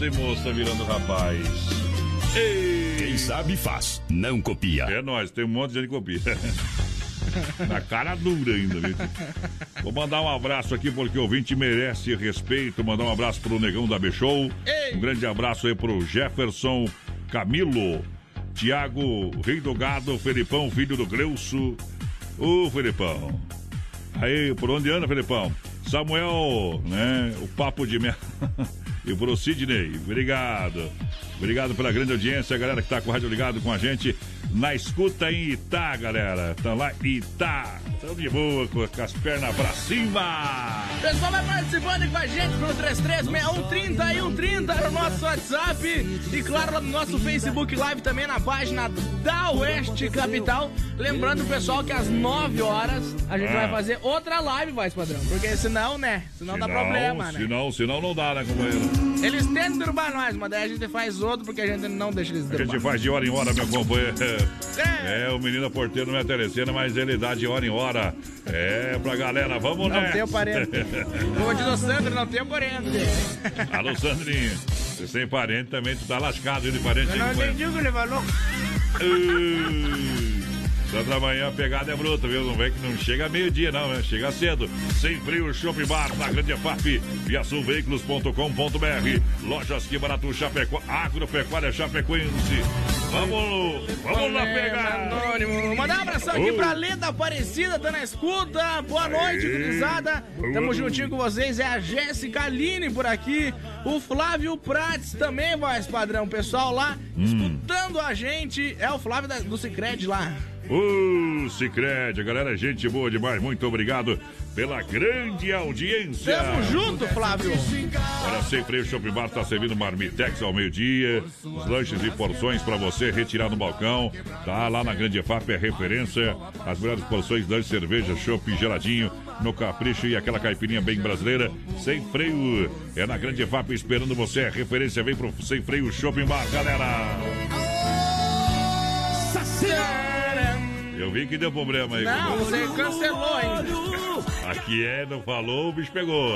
Moça e moça virando rapaz. Ei. Quem sabe faz, não copia. É nóis, tem um monte de gente que copia. (laughs) Na cara dura ainda, viu? Vou mandar um abraço aqui porque o ouvinte merece respeito. Mandar um abraço pro Negão da B-Show. Um grande abraço aí pro Jefferson Camilo, Tiago Rei do Gado, Felipão, filho do Greuço. Ô, Felipão. Aí, por onde anda, Felipão? Samuel, né? O papo de mel. (laughs) e pro Sidney, obrigado. Obrigado pela grande audiência, a galera que tá com o rádio ligado com a gente na escuta em Itá, galera. Estão lá Itá. Estão de boa, com, as pernas pra cima. Pessoal, vai participando com a gente no 336130 e 130 no nosso WhatsApp. E claro, lá no nosso Facebook Live também na página da Oeste Capital. Lembrando, pessoal, que às 9 horas a gente Ah. vai fazer outra live, voz padrão. Porque senão, né? Senão dá problema, né? Senão, senão não dá, né, companheiro? Eles tentam derrubar nós, mas daí a gente faz outro porque a gente não deixa eles A derrubar. gente faz de hora em hora, meu companheiro. É, o menino porteiro não é telecena, mas ele dá de hora em hora. É, pra galera, vamos Não nessa. tem o parente. (laughs) Como diz o Sandro, não tem o parente. Alô, Sandrinho. Você sem parente também, tu tá lascado, de parente. Eu não entendi o que ele falou. Sandra, amanhã a pegada é bruta, viu? Não vem que não chega meio-dia, não, né? Chega cedo. Sem frio, Shopping Bar, na Grande FAP, viaçulveículos.com.br. Lojas que barato Chapecó, Agropecuária Chapecoense. Vamos, vamos lá pegar. Anônimo. Mandar um abração aqui pra Leda Aparecida, tá na escuta. Boa noite, gurizada. Tamo juntinho com vocês. É a Jéssica Aline por aqui. O Flávio Prates também, voz padrão. Pessoal lá Hum. escutando a gente. É o Flávio da- do Cicred lá. O Cicred, galera, gente boa demais. Muito obrigado pela grande audiência. Tamo junto, Flávio. Olha, Sem Freio Shopping Bar está servindo marmitex ao meio-dia. Os lanches e porções para você retirar no balcão. Tá lá na Grande FAP, é referência. As melhores porções, lanche, cerveja, chopp geladinho, no capricho e aquela caipirinha bem brasileira. Sem Freio é na Grande FAP esperando você. É referência, vem pro Sem Freio Shopping Bar, galera. Eu vi que deu problema aí. Não, você cancelou ainda. Aqui é, não falou, o bicho pegou.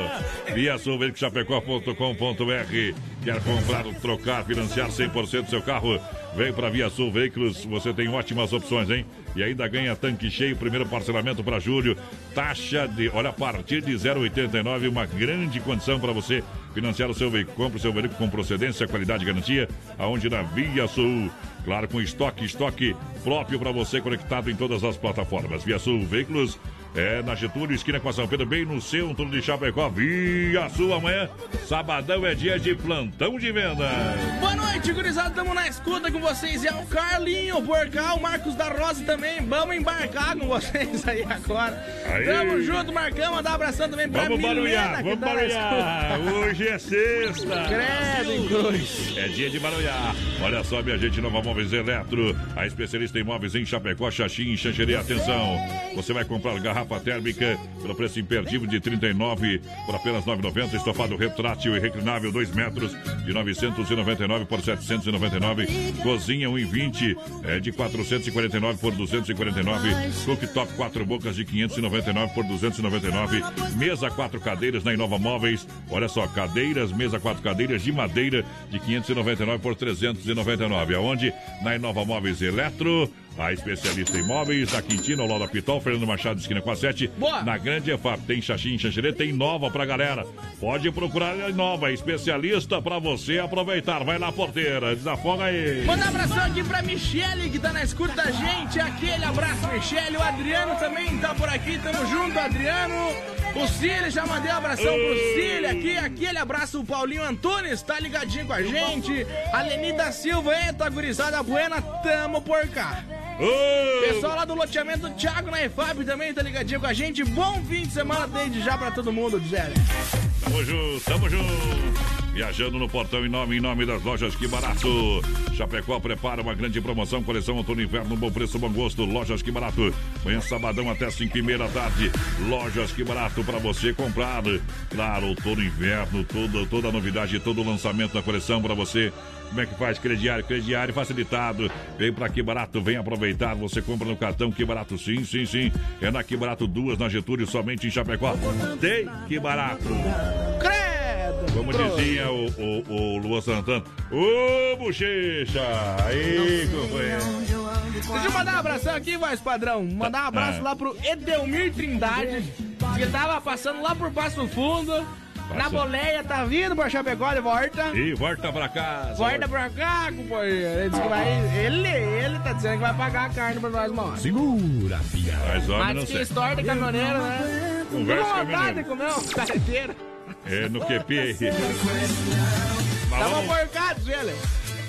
Via sulveiculoschapecó.com.br Quer comprar, trocar, financiar 100% do seu carro? Vem para Via Sul Veículos, você tem ótimas opções, hein? E ainda ganha tanque cheio, primeiro parcelamento para julho. Taxa de, olha, a partir de 0,89, uma grande condição para você financiar o seu veículo. Compre o seu veículo com procedência, qualidade e garantia, aonde na Via Sul. Claro, com estoque, estoque próprio para você conectado em todas as plataformas. Via Sul Veículos é na Getúlio, esquina com a São Pedro, bem no centro de Chapecó. Via Sul amanhã, sabadão é dia de plantão de venda. Boa noite, gurizada. Tamo na escuta com vocês. É o Carlinho, o Porcal, o Marcos da Rosa também. Vamos embarcar com vocês aí agora. Aí. Tamo junto, Marcão. Mandar um abração também pra Vamos Milena, barulhar, vamos tá barulhar. Hoje é sexta. Credo cruz. É dia de barulhar. Olha só, minha gente, Nova Móveis Eletro, a especialista em móveis em Chapecó, Xaxim e Xanxerê. Atenção, você vai comprar garrafa térmica pelo preço imperdível de 39 por apenas 9,90. Estofado retrátil e reclinável 2 metros de 999 por 799. Cozinha 1,20 é de 449 por 249. Cooktop 4 bocas de 599 por 299. Mesa 4 cadeiras na Inova Móveis. Olha só, cadeiras, mesa 4 cadeiras de madeira de 599 por 399. Aonde? Na Inova Móveis Eletro. A especialista em móveis, da lado da Pitol, Fernando Machado, esquina com a 7. Na Grande EFAP, tem Xaxim, Xanxerê, tem Nova pra galera. Pode procurar a Nova, especialista pra você aproveitar. Vai lá, porteira, desafoga aí. Manda um abração aqui pra Michele, que tá na escuta da gente. Aquele abraço, Michele. O Adriano também tá por aqui. Tamo junto, Adriano. O Cílio, já mandei um abração pro Cílio aqui. Aquele abraço, o Paulinho Antunes, tá ligadinho com a gente. A Leni da Silva, eita, gurizada buena, tamo por cá. Pessoal lá do loteamento do Thiago na EFAP também tá ligadinho com a gente. Bom fim de semana desde já pra todo mundo, Gisele. Tamo junto, tamo junto. Viajando no portão em nome, em nome das lojas Que Barato. Chapecó prepara uma grande promoção, coleção outono inverno, bom preço, bom gosto. Lojas Que Barato. Manhã sabadão até 5 e meia da tarde. Lojas Que Barato para você comprar. Claro, outono inverno, toda, toda a novidade, todo o lançamento da coleção para você. Como é que faz? Crediário, crediário facilitado. Vem pra Que Barato, vem aproveitar. Você compra no cartão Que Barato, sim, sim, sim. É na Que Barato, duas na Getúlio, somente em Chapecó. Tem Que Barato. Credo! Como dizia o, o, o Luan Santana, ô bochecha! Aí, companheiro. Deixa eu mandar um abração aqui, voz padrão. Mandar um abraço Ah. lá pro Edelmir Trindade, que tava passando lá por Passo Fundo. Na boleia, tá vindo pra Chapecó de volta. E volta pra casa. Volta pra cá, companheiro. Ele, que vai, ele, ele tá dizendo que vai pagar a carne pra nós, mano. Segura, filha. Mas homem Mas não que sei. história de caminhoneiro, né? Conversa com vontade de comer um carreteiro. É no QP. Tava vamos- porcado, ele.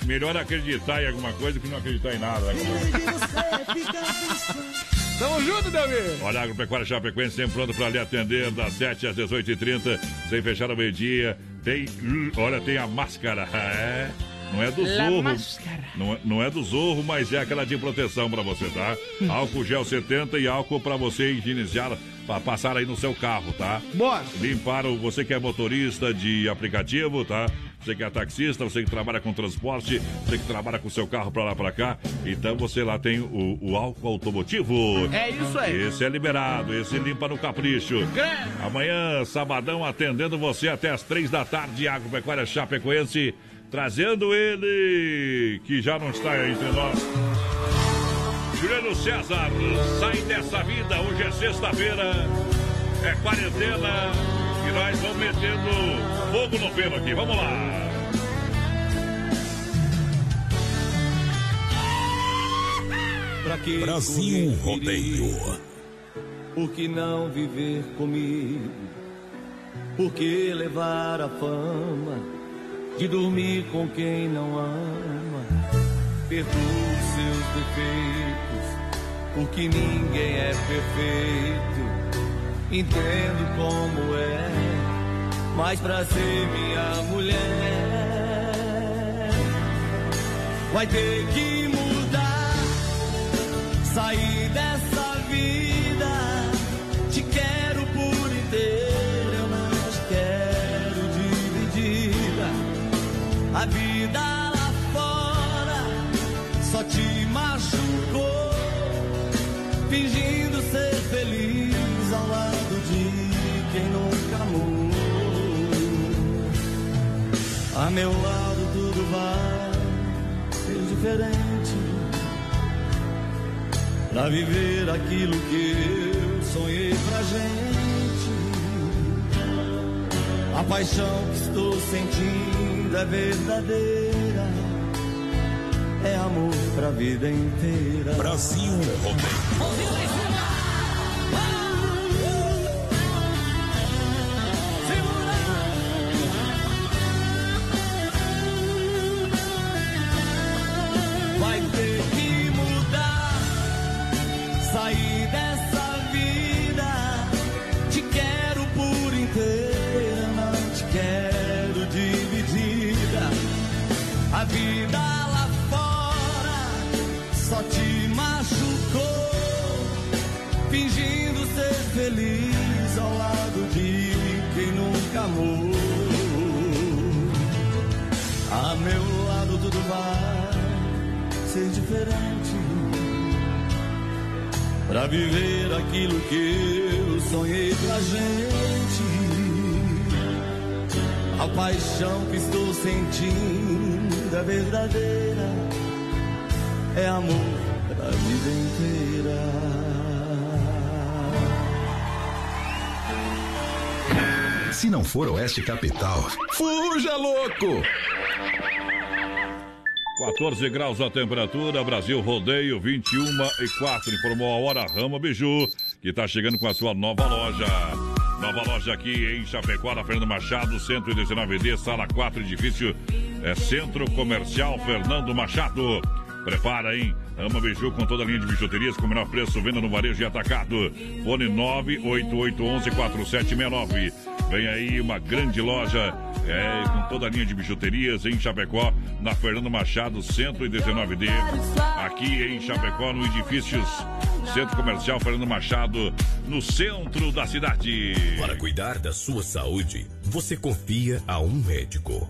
melhor acreditar em alguma coisa que não acreditar em nada. né? Tamo junto, Delmir. Olha, a Agropecuária Chapecoense sempre pronto para lhe atender das 7 às 18h30, sem fechar ao meio-dia. Tem, olha, tem a máscara. (laughs) É, não é do La zorro. máscara. Não é, não é do zorro, mas é aquela de proteção para você, tá? (laughs) álcool gel 70 e álcool para você higienizar, para passar aí no seu carro, tá? Boa. Limpar o você que é motorista de aplicativo, tá? Você que é taxista, você que trabalha com transporte, você que trabalha com seu carro pra lá pra cá, então você lá tem o, o álcool automotivo. É isso aí. Esse é liberado, esse limpa no capricho. Amanhã, sabadão, atendendo você até as três da tarde, Agropecuária Chapecoense, trazendo ele, que já não está entre nós. Juliano César, sai dessa vida, hoje é sexta-feira, é quarentena e nós vamos metendo fogo no pelo aqui, vamos lá. pra que Brasil Rodeio. Por que não viver comigo? Por que levar a fama de dormir com quem não ama? Perdoo seus defeitos, porque ninguém é perfeito. Entendo como é, mas pra ser minha mulher vai ter que mudar, sair dessa vida. Te quero por inteiro, eu não te quero dividida. A vida lá fora só te machucou, fingindo A meu lado tudo vai ser diferente pra viver aquilo que eu sonhei pra gente. A paixão que estou sentindo é verdadeira. É amor pra vida inteira. Brasil Rodeio. Pra viver aquilo que eu sonhei pra gente. A paixão que estou sentindo é verdadeira. É amor pra vida inteira. Se não for Oeste Capital, fuja louco! 14 graus a temperatura, Brasil Rodeio 21 e 4. Informou a hora Rama Biju, que está chegando com a sua nova loja. Nova loja aqui em Chapecó, na Fernando Machado, 119D, sala 4, edifício é Centro Comercial Fernando Machado. Prepara, hein? Ama Biju com toda a linha de bijuterias com o menor preço, venda no varejo e atacado. Fone 988114769. Vem aí uma grande loja é, com toda a linha de bijuterias em Chapecó, na Fernando Machado, 119D. Aqui em Chapecó, no edifícios Centro Comercial Fernando Machado, no centro da cidade. Para cuidar da sua saúde, você confia a um médico.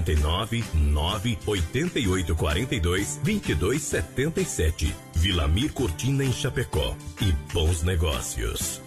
49 9 88 42 22 77. Vilamir Cortina em Chapecó. E bons negócios.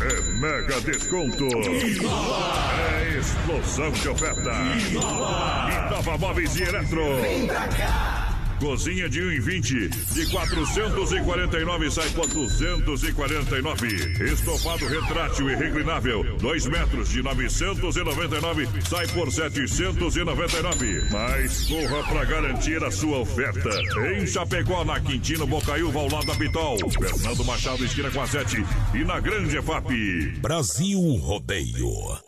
É mega desconto. É explosão de oferta. Inova Móveis e Eletro. Vem pra cá. Cozinha de 1,20 de 449 sai por 249. Estofado retrátil e reclinável, 2 metros de 999 sai por 799. Mas corra para garantir a sua oferta. Em Chapecó, na Quintino Bocaiúva, ao lado da Pitol. Fernando Machado, esquina com a 7 e na Grande EFAP. Brasil Rodeio.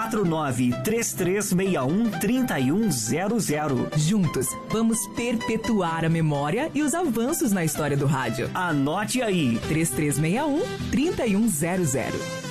3361 3100. Juntos, vamos perpetuar a memória e os avanços na história do rádio. Anote aí: 3361 3100.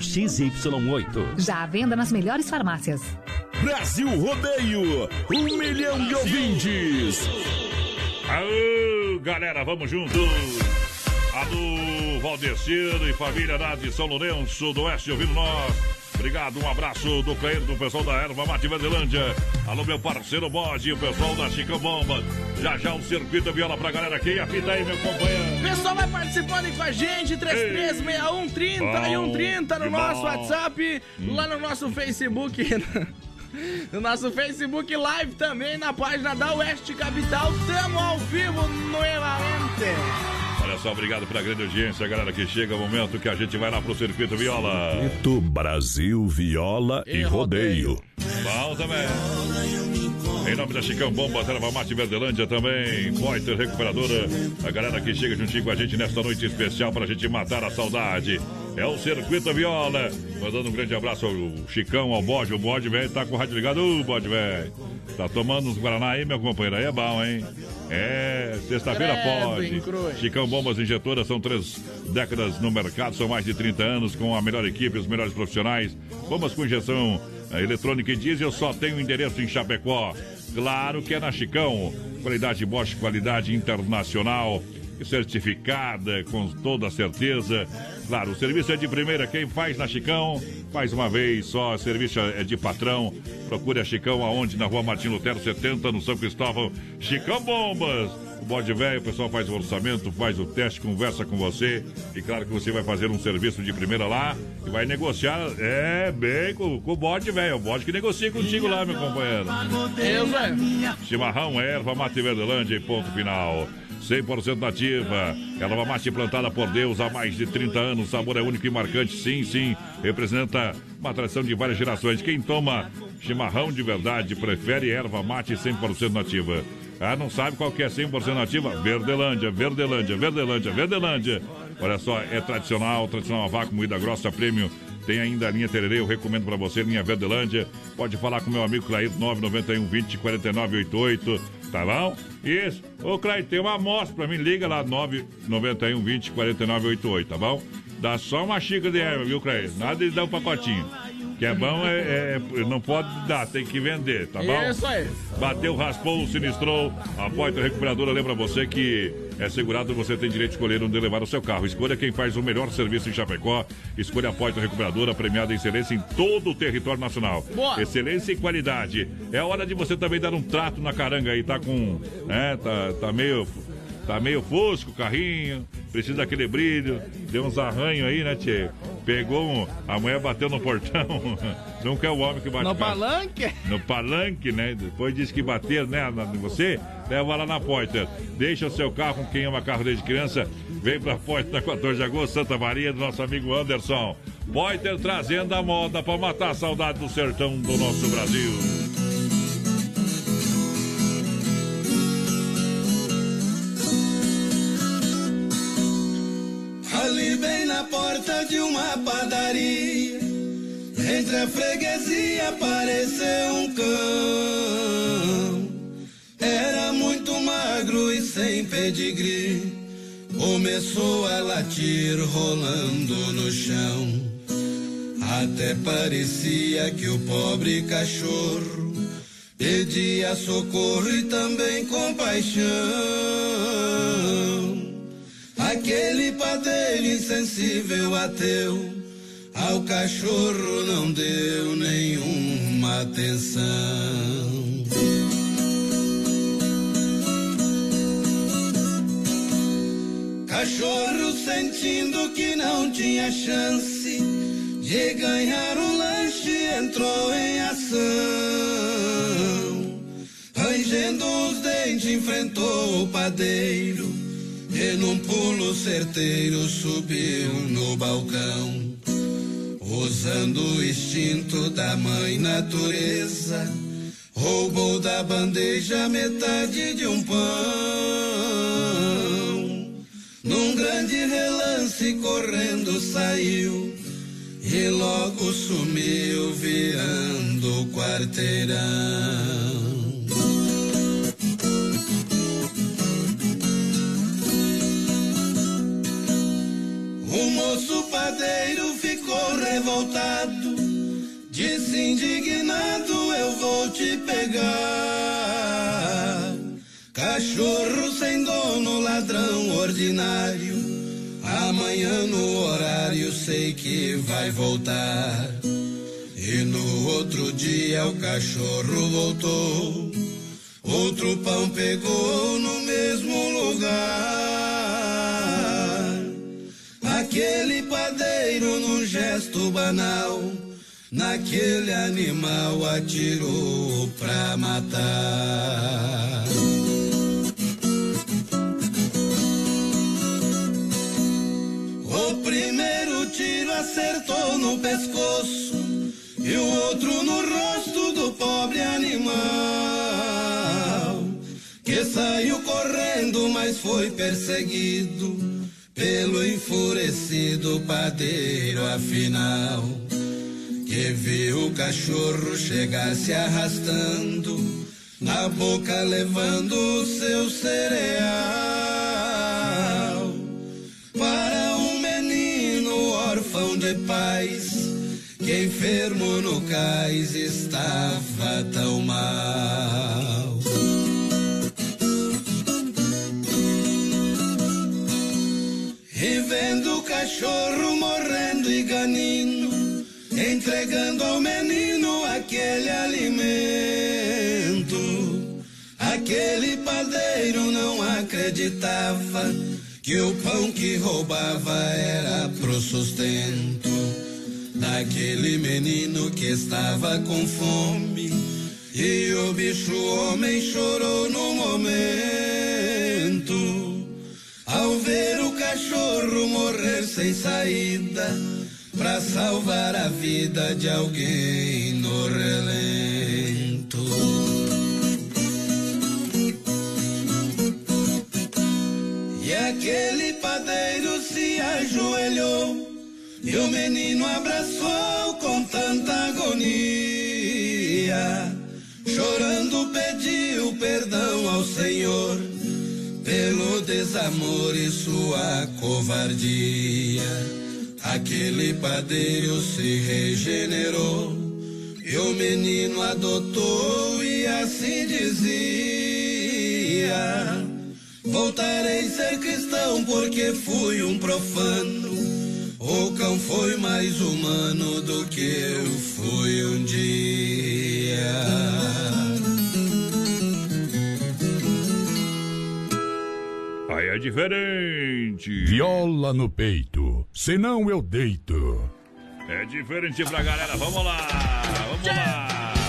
XY8. Já à venda nas melhores farmácias. Brasil Rodeio, um milhão de ouvintes. Aô, galera, vamos juntos. Alô, Valdecir e família lá de São Lourenço do Oeste ouvindo nós. Obrigado, um abraço do Cleir, do pessoal da Erva Mate Verdelândia. Alô, meu parceiro Bode, o pessoal da Chica Bomba. Já já o circuito viola pra galera aqui. Apita aí, meu companheiro. Pessoal, vai participando aí com a gente. 3361 30 e 130 no nosso WhatsApp. Hum. Lá no nosso Facebook. (laughs) no nosso Facebook Live também, na página da Oeste Capital. Tamo ao vivo novamente. Olha só, obrigado pela grande audiência, galera, que chega o momento que a gente vai lá pro Circuito Viola. Circuito Brasil Viola e, e rodeio. rodeio. Bom também. Em nome da Chicão Bomba, Erva Mate Verdelândia também, Poiter Recuperadora, a galera que chega juntinho com a gente nesta noite especial pra gente matar a saudade. É o Circuito Viola. Mandando um grande abraço ao Chicão, ao Bode. O Bode, velho, tá com o rádio ligado. Ô, Bode, velho. Tá tomando uns Guaraná aí, meu companheiro. Aí é bom, hein? É, sexta-feira pode. Chicão Bombas Injetoras são três décadas no mercado, são mais de 30 anos com a melhor equipe, os melhores profissionais. Bombas com injeção eletrônica e diesel só tem o um endereço em Chapecó. Claro que é na Chicão. Qualidade Bosch, qualidade internacional certificada com toda certeza. Claro, o serviço é de primeira. Quem faz na Chicão, faz uma vez só. Serviço é de patrão. Procure a Chicão aonde? Na rua Martin Lutero 70, no São Cristóvão. Chicão Bombas. O bode velho, o pessoal faz o orçamento, faz o teste, conversa com você. E claro que você vai fazer um serviço de primeira lá e vai negociar, é, bem com, com o bode velho. O bode que negocia contigo lá, meu companheiro. Eu, velho. Chimarrão, erva, mate Verdelândia e ponto final. 100% nativa. Erva mate plantada por Deus há mais de 30 anos. O sabor é único e marcante. Sim, sim. Representa uma tradição de várias gerações. Quem toma chimarrão de verdade prefere erva mate 100% nativa. Ah, não sabe qual que é 100% nativa? Verdelândia, Verdelândia, Verdelândia, Verdelândia. Olha só, é tradicional, tradicional a vácuo, moída grossa, prêmio. Tem ainda a linha Tererê, eu recomendo para você, linha Verdelândia. Pode falar com meu amigo Clair, 991 20 49 88. Tá bom? Isso. Ô, Clay, tem uma amostra pra mim. Liga lá, 991 20 49 88, tá bom? Dá só uma xícara de erva, viu, Clay? Nada de dar um pacotinho. Que é bom, é, é, não pode dar, tem que vender, tá bom? Isso aí. Bateu, raspou, sinistrou. A Poitra Recuperadora lembra você que é segurado, você tem direito de escolher onde levar o seu carro. Escolha quem faz o melhor serviço em Chapecó. Escolha a Poitra Recuperadora, premiada em excelência em todo o território nacional. Boa. Excelência e qualidade. É hora de você também dar um trato na caranga aí, tá com. É, tá, tá meio. Tá meio fosco o carrinho, precisa daquele brilho, deu uns arranhos aí, né, Tchê? Pegou um, a mulher bateu no portão. (laughs) Nunca é o homem que bate No palanque? No palanque, né? Depois disse que bater né, em você, leva lá na porta. Deixa o seu carro com quem ama carro desde criança. Vem pra porta na 14 de agosto, Santa Maria, do nosso amigo Anderson. Poiter trazendo a moda para matar a saudade do sertão do nosso Brasil. Na porta de uma padaria, entre a freguesia apareceu um cão. Era muito magro e sem pedigree, começou a latir rolando no chão. Até parecia que o pobre cachorro pedia socorro e também compaixão. Aquele padeiro insensível ateu ao cachorro não deu nenhuma atenção. Cachorro sentindo que não tinha chance de ganhar o lanche, entrou em ação. Rangendo os dentes, enfrentou o padeiro e num pulo certeiro subiu no balcão. Usando o instinto da mãe natureza, roubou da bandeja metade de um pão. Num grande relance correndo saiu e logo sumiu virando quarteirão. O moço padeiro ficou revoltado, disse indignado: Eu vou te pegar. Cachorro sem dono, ladrão ordinário. Amanhã no horário sei que vai voltar. E no outro dia o cachorro voltou. Outro pão pegou no mesmo lugar. Aquele padeiro num gesto banal, naquele animal atirou pra matar. O primeiro tiro acertou no pescoço e o outro no rosto do pobre animal, que saiu correndo, mas foi perseguido pelo enfurecido padeiro afinal, que viu o cachorro chegar se arrastando, na boca levando o seu cereal. Para um menino órfão de pais, que enfermo no cais estava tão mal. Padeiro não acreditava que o pão que roubava era pro sustento daquele menino que estava com fome. E o bicho homem chorou no momento. Ao ver o cachorro morrer sem saída, pra salvar a vida de alguém no relento. Aquele padeiro se ajoelhou, e o menino abraçou com tanta agonia. Chorando pediu perdão ao Senhor pelo desamor e sua covardia. Aquele padeiro se regenerou e o menino adotou e assim dizia: Voltarei a ser cristão porque fui um profano. O cão foi mais humano do que eu fui um dia. Aí é diferente. Viola no peito, senão eu deito. É diferente pra galera. Vamos lá, vamos lá.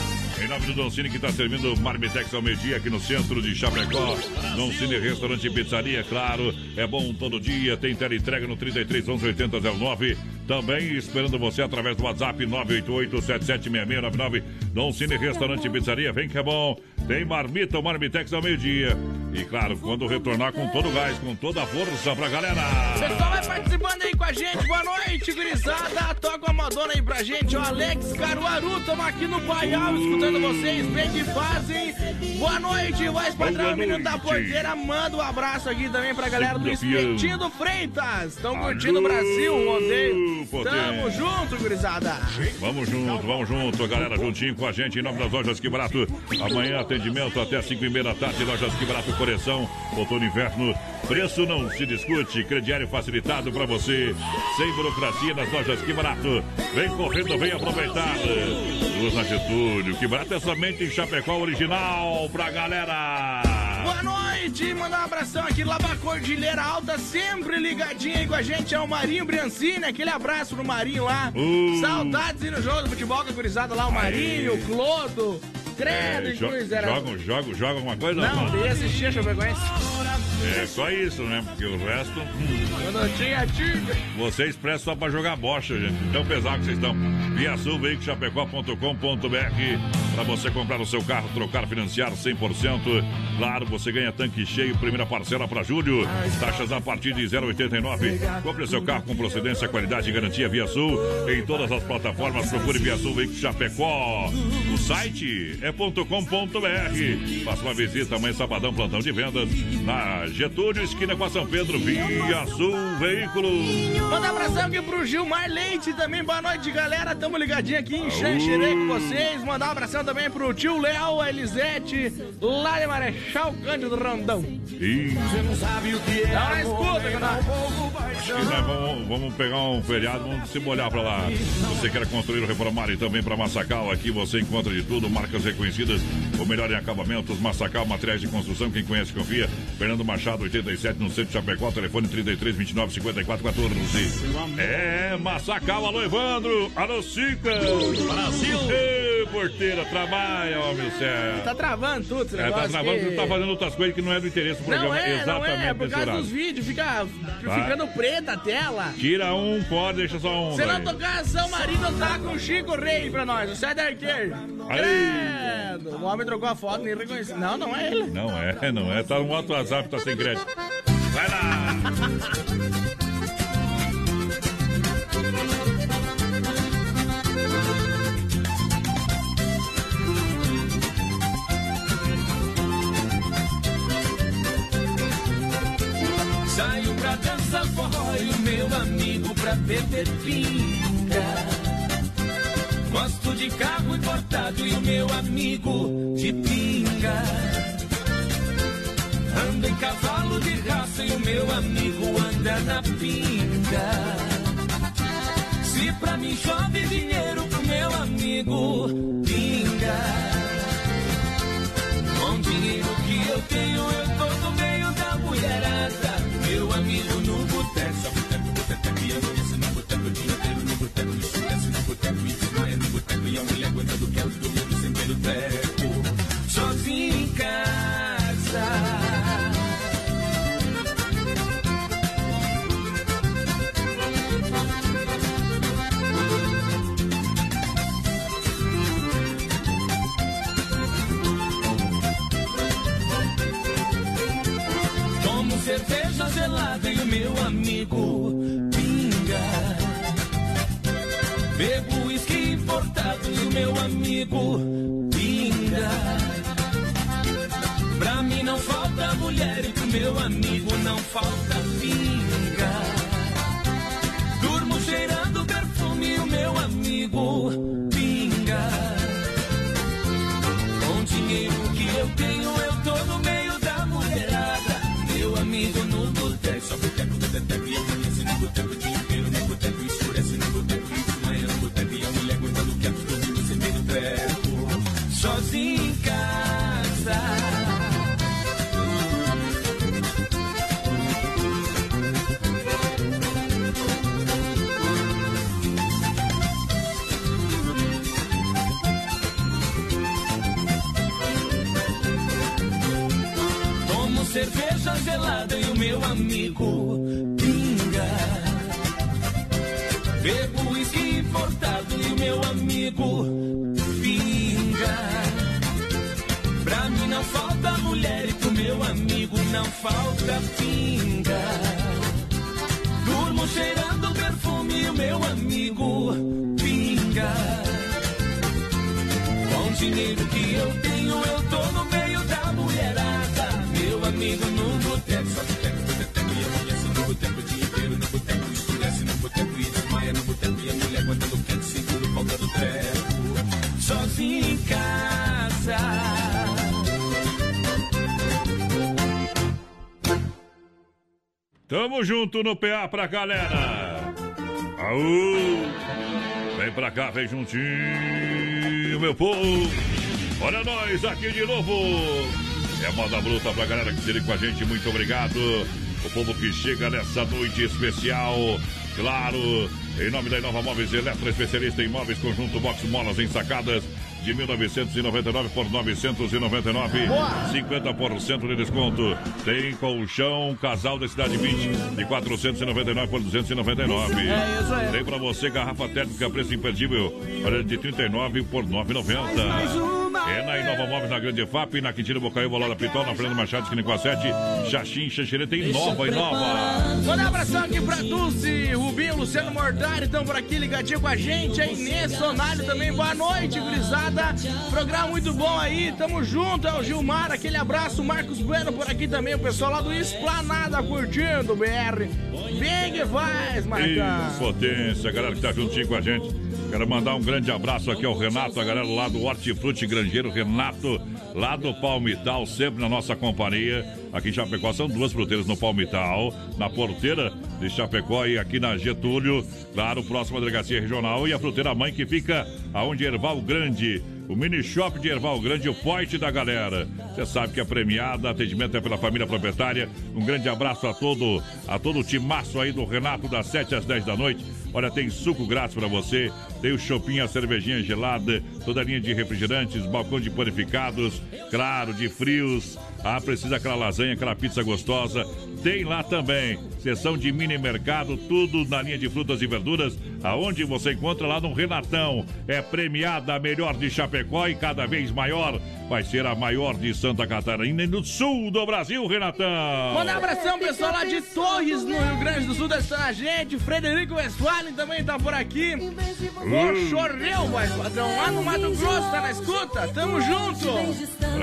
Nome do Doncini que está servindo Marmitex ao meio-dia aqui no centro de Chapecó. Doncini Restaurante e Pizzaria, claro. É bom todo dia. Tem entrega no 33 11 80 09. Também esperando você através do WhatsApp 988 776699. Doncini Restaurante e Pizzaria. Vem que é bom. Tem marmita, o Marmitex ao meio-dia. E claro, quando retornar com todo o gás, com toda a força pra galera. Pessoal, vai participando aí com a gente. Boa noite, gurizada. Toca uma dona aí pra gente. O Alex Caruaru, tamo aqui no Paial escutando vocês. Bem que fazem. Boa noite, voz padrão, menino da porteira. Manda um abraço aqui também pra galera do. Espetinho Freitas. Estão curtindo o Brasil, o rodeio. Tamo junto, gurizada. Vamos junto, vamos junto, galera, juntinho com a gente, em nome das lojas Que Barato. Amanhã, atendimento até 5 e meia da tarde, lojas Que Barato, correção, outono inverno. Preço não se discute, crediário facilitado pra você, sem burocracia nas lojas Que Barato. Vem correndo, vem aproveitar. Luz na Getúlio, Que Barato é somente em Chapecó original pra galera. Boa noite, mandar um abração aqui lá pra Cordilheira Alta, sempre ligadinho aí com a gente, é o Marinho Briancini, aquele abraço pro Marinho lá. Uh. Saudades aí no jogo do futebol com a gurizada lá, o Marinho, o Clodo, credo, É, e jo era. joga, joga, joga alguma coisa? Não, dei assistir a Chapecoense. É só isso, né? Porque o resto. hum, Quando tinha tiga. Vocês prestam só pra jogar bocha, gente. Tão pesado que vocês estão. Via Pra você comprar o seu carro, trocar, financiar 100%. Claro, você ganha tanque cheio, primeira parcela pra julho. Taxas a partir de 0,89. Compre seu carro com procedência, qualidade e garantia Via Sul. Em todas as plataformas, procure Via Sul Veículo Chapecó. O site é .com.br. Faça uma visita amanhã, sabadão, plantão de vendas. Na Getúlio, esquina com a São Pedro, Via Sul Veículos. Manda um abração aqui pro Gilmar Leite também. Boa noite, galera. Tamo ligadinho aqui em Xanxerê com vocês. Mandar um abração também pro tio Léo, a Elisete, lá de Marechal Cândido Rondão. E Você não sabe o que é. Não, escuta, Acho que nós vamos, vamos pegar um feriado, vamos se molhar pra lá. Se você quer construir ou reformar e também pra Massacal, aqui você encontra de tudo, marcas reconhecidas, o melhor em acabamentos, Massacal, materiais de construção, quem conhece confia. Fernando Machado, 87, no centro de Chapecó, telefone 33 29 54 14. É, Massacal, alô Evandro, alô Cica. Brasil. Ê, porteira, trabalha, homem do céu. Tá travando tudo esse É, tá travando, que- você tá fazendo outras coisas que não é do interesse do programa. Não é, não Exatamente é, por causa horário. dos vídeos, fica Vai. ficando preta a tela. Tira um, pode, deixa só um. Se não tocar São Marino, tá com o Chico Rei pra nós, o César Arqueiro. Credo, o homem trocou a foto, nem reconheci. Não, não é ele. Não é, não é. Tá no outro WhatsApp, tá sem crédito. Vai lá! (laughs) pra beber pinga. Gosto de carro importado e o meu amigo de pinga. Ando em cavalo de raça e o meu amigo anda na pinga. Se pra mim chove dinheiro pro meu amigo pinga. Com dinheiro que eu tenho, eu boteco, isso não é no boteco, e a mulher aguentando quero dormindo sem ter o teco. Sozinho em casa. Cerveja gelada e o meu amigo Bebo uísque importado meu amigo pinga. Pra mim não falta mulher e pro meu amigo não falta gelada e o meu amigo pinga. Bebo uísque importado e o meu amigo pinga. Pra mim não falta mulher e pro meu amigo não falta pinga. Durmo cheirando perfume e o meu amigo pinga. Com o dinheiro que eu tenho, eu tô no meio Tamo junto no PA pra galera. Aú! Vem pra cá, vem juntinho, meu povo. Olha nós aqui de novo. É moda bruta pra galera que liga com a gente. Muito obrigado. O povo que chega nessa noite especial. Claro, em nome da Inova Móveis Eletro, especialista em móveis, conjunto box molas ensacadas de 1999 por 999. Boa. 50% de desconto. Tem colchão casal da Cidade 20 de 499 por 299. É isso aí. Tem pra você garrafa térmica preço imperdível, de 39 por 990. É na Inova Móveis, na Grande FAP, na Quintino Bocaiúva, lá da Pitol, na Fernanda Machado, esquina com a 7, Xaxim, Xanxerê, tem nova e nova. Manda um abração aqui pra Dulce, Rubinho, Luciano Mortari, estão por aqui ligadinho com a gente. A Inês Sonário também, boa noite, gurizada. Programa muito bom aí, tamo junto. É o Gilmar, aquele abraço. Marcos Bueno por aqui também, o pessoal lá do Esplanada curtindo o BR. Bem que faz, Marcão. potência, galera que tá juntinho com a gente. Quero mandar um grande abraço aqui ao Renato, a galera lá do Hortifruti Grangeiro, Renato, lá do Palmital, sempre na nossa companhia. Aqui em Chapecó são duas fruteiras no Palmital, na porteira de Chapecó e aqui na Getúlio, claro, próxima delegacia regional. E a fruteira mãe que fica aonde Erval Grande. O mini shop de Erval Grande, o forte da galera. Você sabe que é premiada, atendimento é pela família proprietária. Um grande abraço a todo, a todo o timaço aí do Renato, das 7 às 10 da noite. Olha, tem suco grátis para você, tem o shopping, a cervejinha gelada, toda a linha de refrigerantes, balcão de panificados, claro, de frios. Ah, precisa aquela lasanha, aquela pizza gostosa. Tem lá também, seção de mini mercado, tudo na linha de frutas e verduras, aonde você encontra lá no Renatão. É premiada a melhor de Chapecó e cada vez maior. Vai ser a maior de Santa Catarina e no sul do Brasil, Renatão. Manda um abração, pessoal lá de Torres, no Rio Grande do Sul, tá assistindo a gente. Frederico Westphalen também tá por aqui. O Chorreu, vai, padrão, lá no Mato Grosso, tá na escuta? Tamo junto.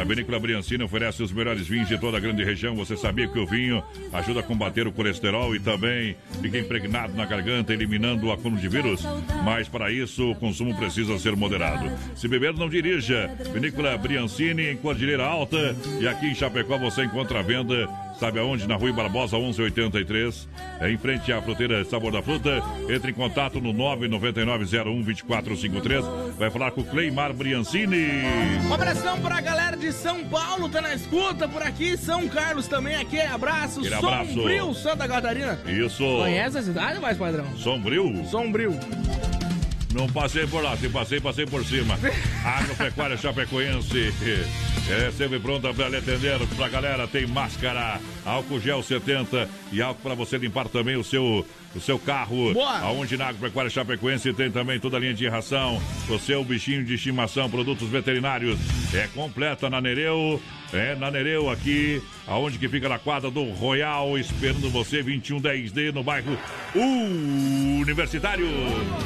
A Vinícola Briancini oferece os melhores vinhos de toda a grande região. Você sabia que o vinho ajuda a combater o colesterol e também fica impregnado na garganta, eliminando o acúmulo de vírus? Mas para isso, o consumo precisa ser moderado. Se beber, não dirija. Vinícola Briancini, em Cordilheira Alta. E aqui em Chapecó você encontra a venda Sabe aonde? Na Rua Barbosa 1183, é em frente à fruteira Sabor da Fruta. Entre em contato no 999012453. Vai falar com o Cleimar Briancini. Um abração pra galera de São Paulo, tá na escuta por aqui. São Carlos também, aquele abraço. Aquele abraço. Sombrio, Santa Catarina. Isso. Conhece a cidade, mais padrão? Sombrio? Sombrio. Não passei por lá, se passei, passei por cima. (laughs) Agropecuária Chapecoense. É sempre pronta para lhe atender. Pra galera, tem máscara, álcool gel 70 e álcool para você limpar também o seu, o seu carro. Boa. Aonde na Agropecuária Chapecoense tem também toda a linha de ração. O seu bichinho de estimação, produtos veterinários. É completa na Nereu. É na Nereu aqui, aonde que fica na quadra do Royal, esperando você, 2110D, no bairro Universitário.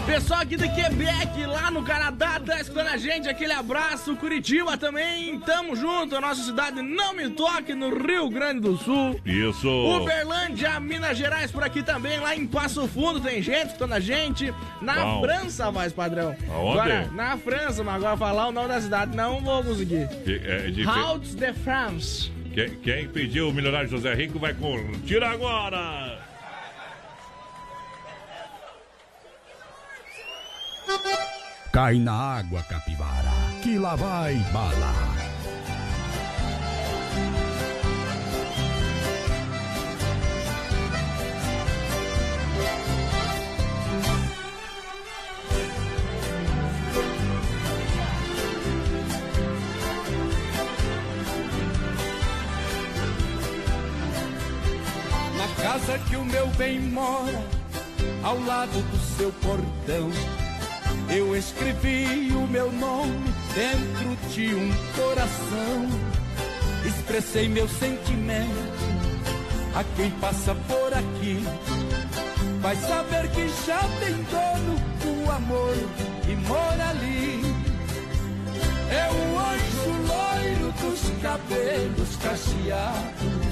Pessoal aqui do Quebec, lá no Canadá, tá escutando a gente. Aquele abraço. Curitiba também, tamo junto. A nossa cidade não me toque no Rio Grande do Sul. Isso. Uberlândia, Minas Gerais, por aqui também. Lá em Passo Fundo tem gente escutando a gente. Na Bom. França, voz padrão. Aonde? Agora, na França, mas agora falar o nome da cidade não vou conseguir. Que- é de- Hauts de France. Quem, quem pediu o milionário José Rico vai curtir agora. Cai na água, capivara, que lá vai bala. Casa que o meu bem mora, ao lado do seu portão, eu escrevi o meu nome dentro de um coração. expressei meu sentimento a quem passa por aqui. Vai saber que já tem dono o amor que mora ali. É o anjo loiro dos cabelos cacheados.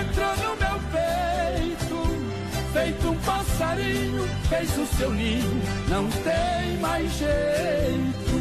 Entrou no meu peito, feito um passarinho, fez o seu ninho, não tem mais jeito.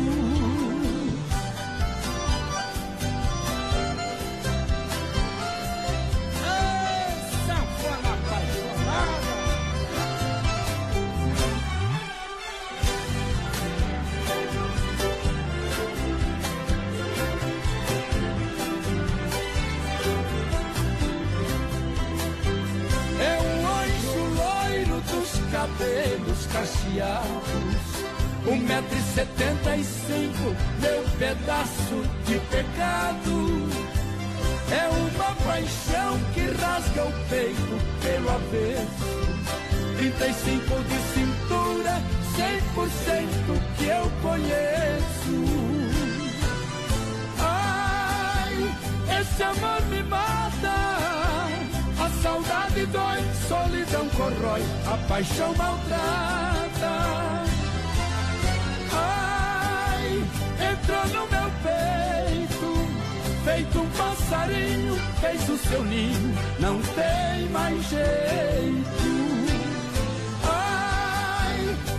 35 de cintura, 100% que eu conheço. Ai, esse amor me mata. A saudade dói, solidão corrói, a paixão maltrata. Ai, entrou no meu peito, feito um passarinho, fez o seu ninho, não tem mais jeito.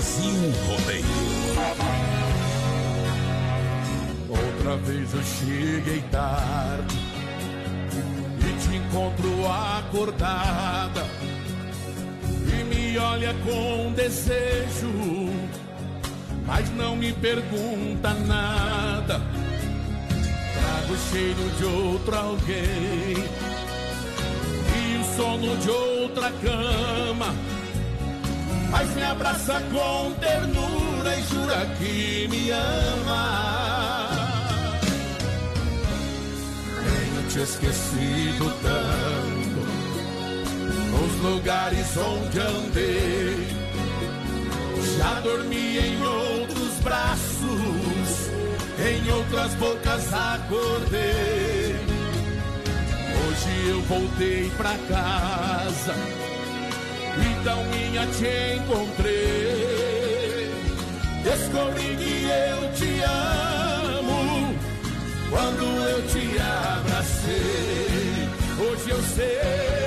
Brasil Rodeio. Outra vez eu cheguei tarde e te encontro acordada e me olha com desejo, mas não me pergunta nada. Trago o cheiro de outro alguém e o sono de outra cama. Mas me abraça com ternura e jura que me ama. Tenho te esquecido tanto nos lugares onde andei. Já dormi em outros braços, em outras bocas acordei. Hoje eu voltei pra casa então minha te encontrei. Descobri que eu te amo quando eu te abracei. Hoje eu sei.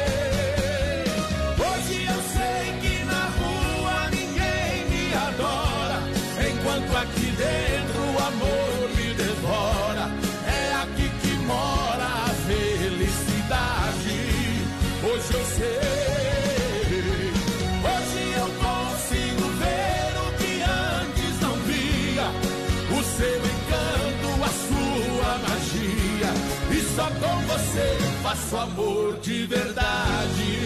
Faço amor de verdade.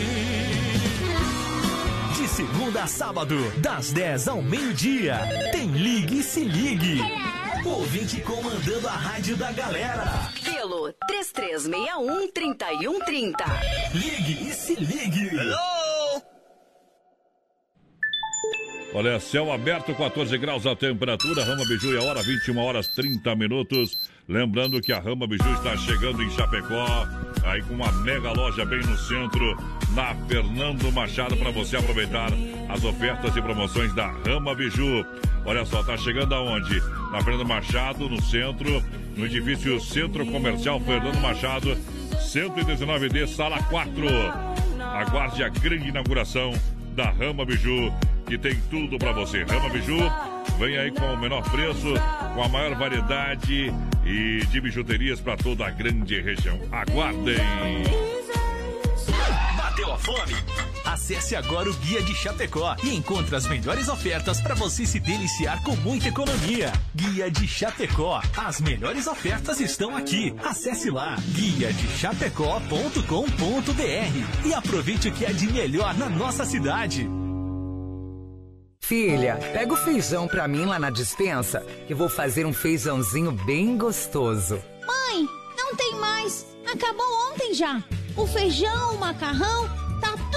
De segunda a sábado, das 10 ao meio-dia, tem Ligue e Se Ligue. Ouvinte comandando a rádio da galera. Pelo 3361-3130. Ligue e Se Ligue. Olha, céu aberto, 14 graus a temperatura, Rama Biju e a hora 21 horas 30 minutos. Lembrando que a Rama Biju está chegando em Chapecó, aí com uma mega loja bem no centro, na Fernando Machado, para você aproveitar as ofertas e promoções da Rama Biju. Olha só, tá chegando aonde? Na Fernando Machado, no centro, no edifício Centro Comercial Fernando Machado, 119D, sala 4. Aguarde a grande inauguração da Rama Biju, que tem tudo para você. Rama Biju vem aí com o menor preço, com a maior variedade e de bijuterias para toda a grande região. Aguardem! Bateu a fome? Acesse agora o Guia de Chapecó e encontre as melhores ofertas para você se deliciar com muita economia. Guia de Chapecó. As melhores ofertas estão aqui. Acesse lá guiadechapecó.com.br e aproveite o que é de melhor na nossa cidade. Filha, pega o feijão pra mim lá na dispensa, que vou fazer um feijãozinho bem gostoso. Mãe, não tem mais. Acabou ontem já. O feijão, o macarrão, tá tudo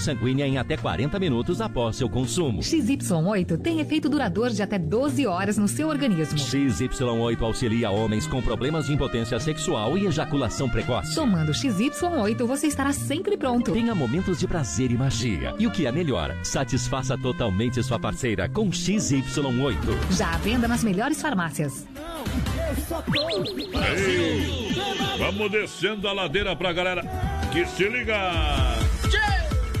sanguínea em até 40 minutos após seu consumo. XY8 tem efeito duradouro de até 12 horas no seu organismo. XY8 auxilia homens com problemas de impotência sexual e ejaculação precoce. Tomando XY8, você estará sempre pronto. Tenha momentos de prazer e magia. E o que é melhor, satisfaça totalmente sua parceira com XY8. Já à venda nas melhores farmácias. Ei, vamos descendo a ladeira pra galera que se liga.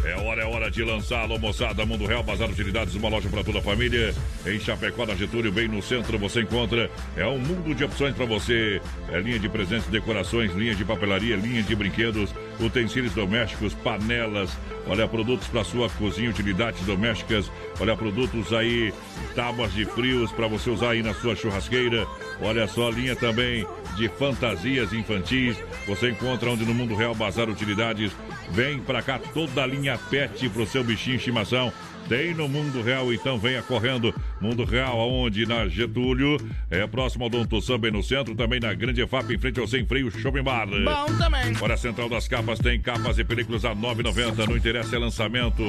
É hora, é hora de lançá-lo, moçada. Mundo Real, Bazar Utilidades, uma loja para toda a família. Em Chapecó, na Getúlio, bem no centro, você encontra. É um mundo de opções para você. É linha de presentes, decorações, linha de papelaria, linha de brinquedos, utensílios domésticos, panelas. Olha, produtos para sua cozinha, utilidades domésticas. Olha, produtos aí, tábuas de frios para você usar aí na sua churrasqueira. Olha só, linha também de fantasias infantis. Você encontra onde no Mundo Real Bazar Utilidades. Vem pra cá toda a linha pet pro seu bichinho de estimação. Tem no Mundo Real, então venha correndo. Mundo Real, aonde? Na Getúlio, é próximo ao Dom Tussam, bem no centro, também na Grande EFAP, em frente ao Sem Freio Shopping Bar. Bom também. Olha, a Central das Capas tem capas e películas a 9,90. Não interessa, é lançamento.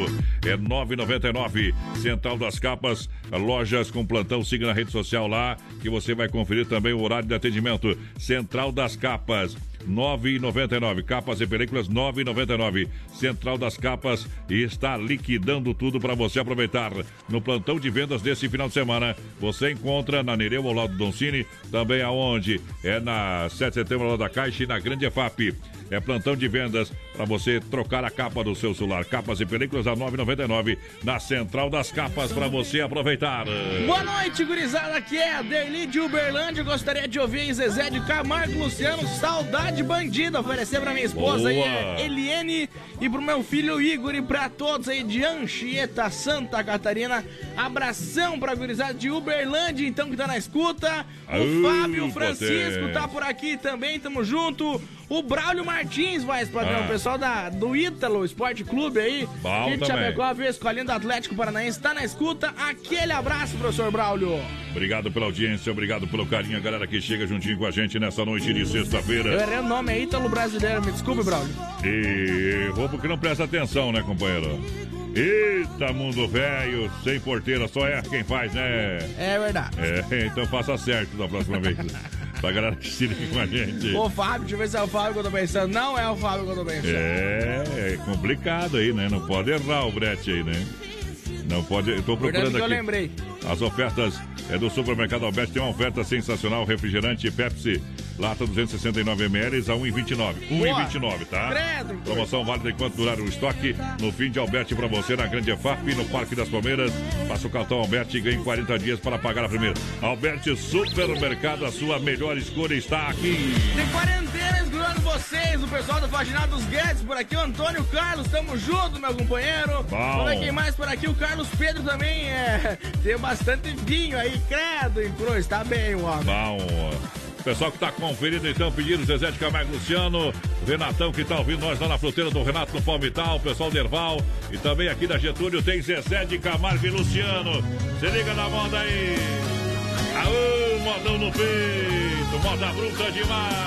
É 9,99. Central das Capas, lojas com plantão. Siga na rede social lá, que você vai conferir também o horário de atendimento. Central das Capas. 9,99. Capas e películas 9,99. Central das Capas está liquidando tudo para você aproveitar. No plantão de vendas desse final de semana, você encontra na Nereu ao lado do Doncini, também aonde? É na 7 de setembro lado da Caixa e na Grande EFAP. É plantão de vendas para você trocar a capa do seu celular. Capas e películas a 9,99 na Central das Capas para você aproveitar. Boa noite, gurizada. Aqui é a Derli de Uberlândia. Gostaria de ouvir Zezé de Camargo Luciano, Saudade Bandida. Oferecer pra minha esposa aí, é Eliene, e pro meu filho Igor e pra todos aí de Anchieta, Santa Catarina. Abração pra gurizada de Uberlândia, então, que tá na escuta. O Aú, Fábio Francisco potente. tá por aqui também, tamo junto. O Braulio Martins, vai, padrão, Ah. o pessoal da, do Ítalo Esporte Clube aí. Bom que de. Chapecó, viu? Escolinha do Atlético Paranaense, tá na escuta. Aquele abraço, professor Braulio. Obrigado pela audiência, obrigado pelo carinho, a galera que chega juntinho com a gente nessa noite de Eu sexta-feira. errei o nome, é Ítalo Brasileiro, me desculpe, Braulio. E roubo que não presta atenção, né, companheiro? Eita, mundo velho, sem porteira, só é quem faz, né? É verdade. É, então faça certo da próxima vez. (laughs) pra galera que se liga com a gente. Ô, Fábio, deixa eu ver se é o Fábio que eu tô pensando. Não é o Fábio que eu tô pensando. É, é complicado aí, né? Não pode errar o brete aí, né? Não pode. Eu tô Verdade procurando que eu aqui. lembrei. As ofertas é do Supermercado Alberto. Tem uma oferta sensacional: refrigerante Pepsi, lata 269 ml a 1,29. 1,29, tá? Credo. Promoção válida enquanto durar o estoque. No fim de Alberti pra você na Grande EFAP, no Parque das Palmeiras. Faça o cartão Alberti e ganhe 40 dias para pagar a primeira. Alberti Supermercado, a sua melhor escolha está aqui. De quarentena, você vocês, o pessoal do Faginado dos Guedes por aqui, o Antônio Carlos, tamo junto, meu companheiro. Bom. Olha quem mais por aqui, o Carlos Pedro também é. (laughs) Tem bastante vinho aí, credo, em cruz, tá bem, o homem. Bom. Pessoal que tá conferindo, então, pedindo Zezé de Camargo Luciano, Renatão que tá ouvindo nós lá na fruteira do Renato no Palmital, pessoal Derval e também aqui da Getúlio tem Zezé de Camargo e Luciano. Se liga na moda aí. Aô, modão no peito, moda bruta demais.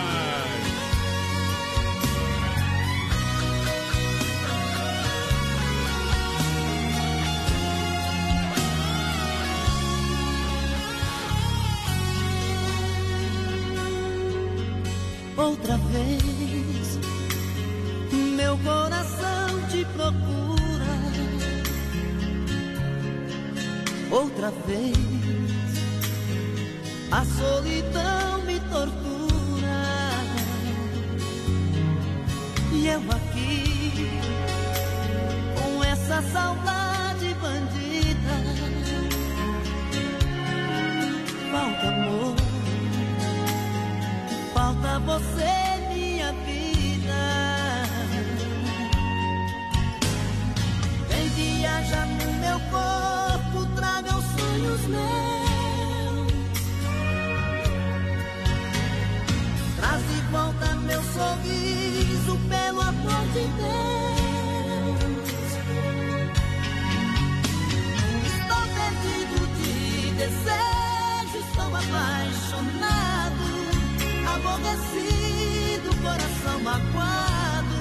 Outra vez. Meu coração te procura. Outra vez. A solidão me tortura. E eu aqui, com essa saudade bandida. Falta você, minha vida. Vem viajar no meu corpo, traga os sonhos meus. Traz de volta meu sorriso pelo amor de Deus. Estou perdido de desejo, estou apaixonado aborrecido, coração magoado,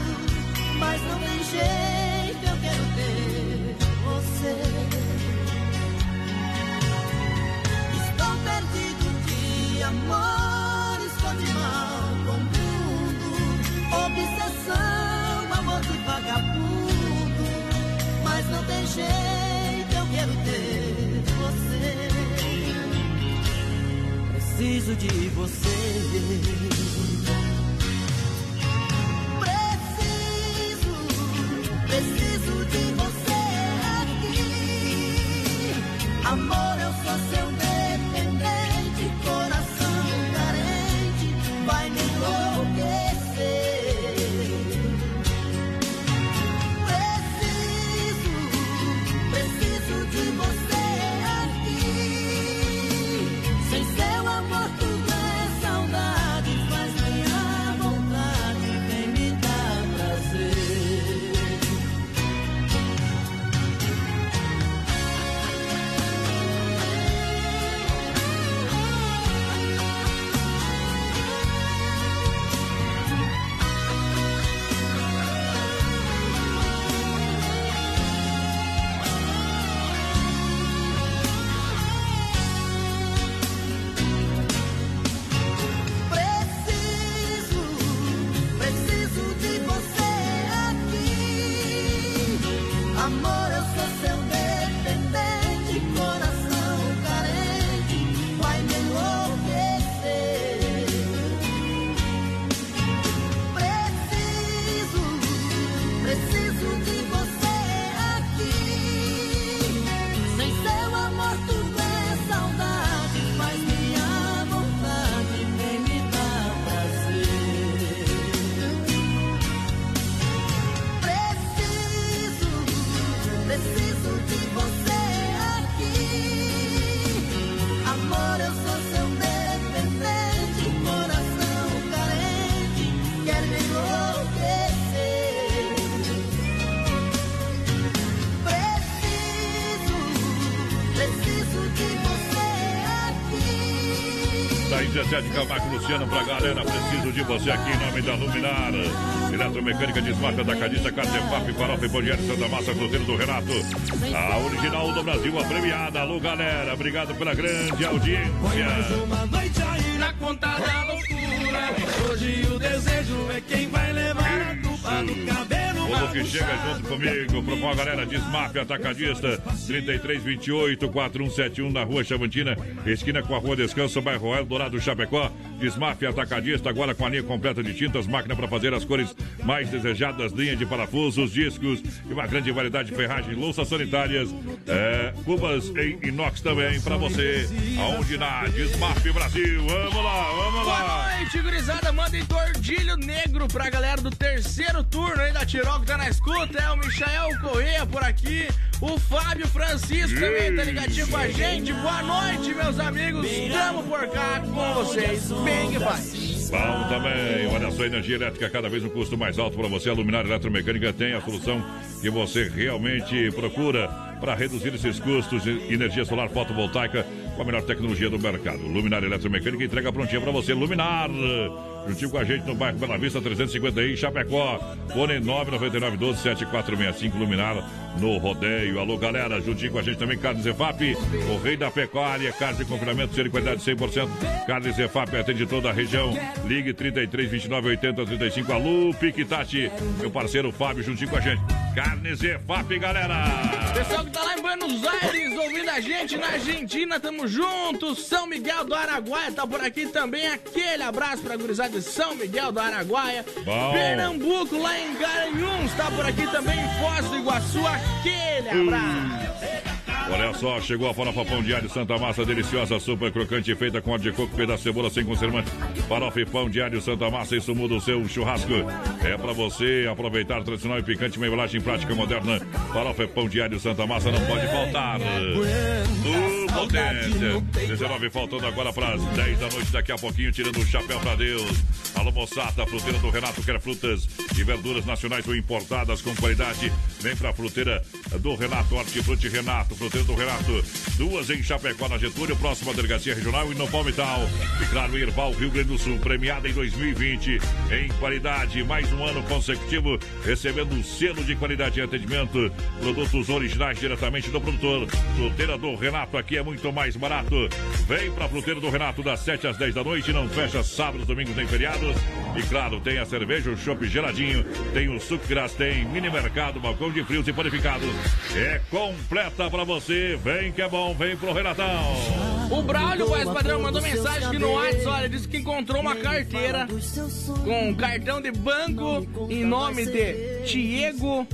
mas não tem jeito, eu quero ter você. Estou perdido de amor, estou de mal com o mundo, obsessão, preciso de você. 17 Camargo Luciano pra galera, preciso de você aqui em nome da Luminar. Eletromecânica Desmarca da Cadista, Cartefap, Farofa e Podieri, Santa Massa, Cruzeiro do Renato. A original do Brasil, a premiada. Alô, galera, obrigado pela grande audiência. Uma noite aí na conta da loucura. Hoje o desejo é quem vai levar a culpa do cabelo. Povo que chega junto comigo, propõe a galera Desmaf Atacadista, 3328-4171 na rua Chavantina, esquina com a rua Descanso, bairro Eldorado, Chapecó. Desmaf Atacadista, agora com a linha completa de tintas, máquina para fazer as cores mais desejadas, linha de parafusos, discos e uma grande variedade de ferragem, louças sanitárias, é, cubas em inox também para você, aonde na Desmaf Brasil. Vamos lá, vamos lá. Boa noite, gurizada. Mandem tordilho negro pra galera do terceiro turno aí da Tirol que tá na escuta. É o Michael Correia por aqui. O Fábio Francisco também tá ligadinho com a gente. Boa noite, meus amigos. Estamos por cá com vocês. Bem que vai. Bom também, olha só, energia elétrica cada vez um custo mais alto para você. A Luminária Eletromecânica tem a solução que você realmente procura para reduzir esses custos. Energia solar fotovoltaica com a melhor tecnologia do mercado. Luminária Eletromecânica entrega prontinha para você. Luminar, juntinho com a gente no bairro Bela Vista 350 aí, Chapecó. Fone 999127465 Luminar no rodeio. Alô, galera, juntinho com a gente também, Carnes Zefap, o rei da pecuária, carne de confinamento, ser de qualidade 100%. Carnes Zefap atende toda a região. Ligue 33 29 80 35. Alô, Piquitati, meu parceiro Fábio, juntinho com a gente. Carnes Zefap, galera. Pessoal que tá lá em Buenos Aires ouvindo a gente na Argentina, tamo junto. São Miguel do Araguaia tá por aqui também. Aquele abraço pra gurizada de São Miguel do Araguaia. Bom. Pernambuco, lá em Garanhuns, tá por aqui também. Foz do Iguaçu, aquele abraço. Olha só, chegou a farofa pão diário Santa Massa, deliciosa, super crocante, feita com óleo de coco, pedaço de cebola sem conservante. Farofa e pão diário Santa Massa, isso muda o seu churrasco. É pra você aproveitar tradicional e picante, uma embalagem prática moderna. Farofa e pão diário Santa Massa não pode faltar. O potência. 19 faltando agora para as 10 da noite, daqui a pouquinho, tirando o chapéu pra Deus. Alô, moçada, fruteira do Renato quer frutas e verduras nacionais ou importadas com qualidade. Vem pra fruteira do Renato, Hortifruti Renato, fruteira do Renato. Duas em Chapecó, na Getúlio, próxima delegacia regional e no Palmital. E claro, Irval, Rio Grande do Sul, premiada em 2020 em qualidade. Mais um ano consecutivo, recebendo o selo de qualidade e atendimento. Produtos originais diretamente do produtor. Fruteira do Renato, aqui é muito mais barato. Vem pra fruteira do Renato, das 7 às 10 da noite. Não fecha sábados, domingos nem feriados. E claro, tem a cerveja, o chopp geladinho, tem o suco gras, tem mini mercado, balcão de frios e panificados. É completa pra você. Vem que é bom, vem pro Renatão. O Braulio, voz padrão, mandou mensagem aqui no WhatsApp. Olha, disse que encontrou uma carteira com cartão de banco em nome de Diego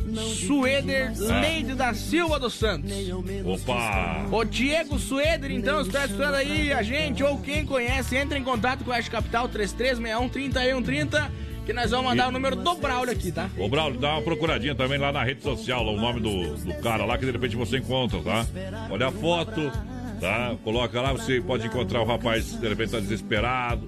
Sueder Leide da Silva dos Santos. Opa! O Diego Sueder, então, está estudando aí a gente ou quem conhece, entra em contato com a Oeste Capital 3361 3130 que nós vamos mandar o número do Braulio aqui, tá? Ô, Braulio, dá uma procuradinha também lá na rede social, lá, o nome do, do cara lá, que de repente você encontra, tá? Olha a foto, tá? Coloca lá, você pode encontrar o rapaz, de repente tá desesperado,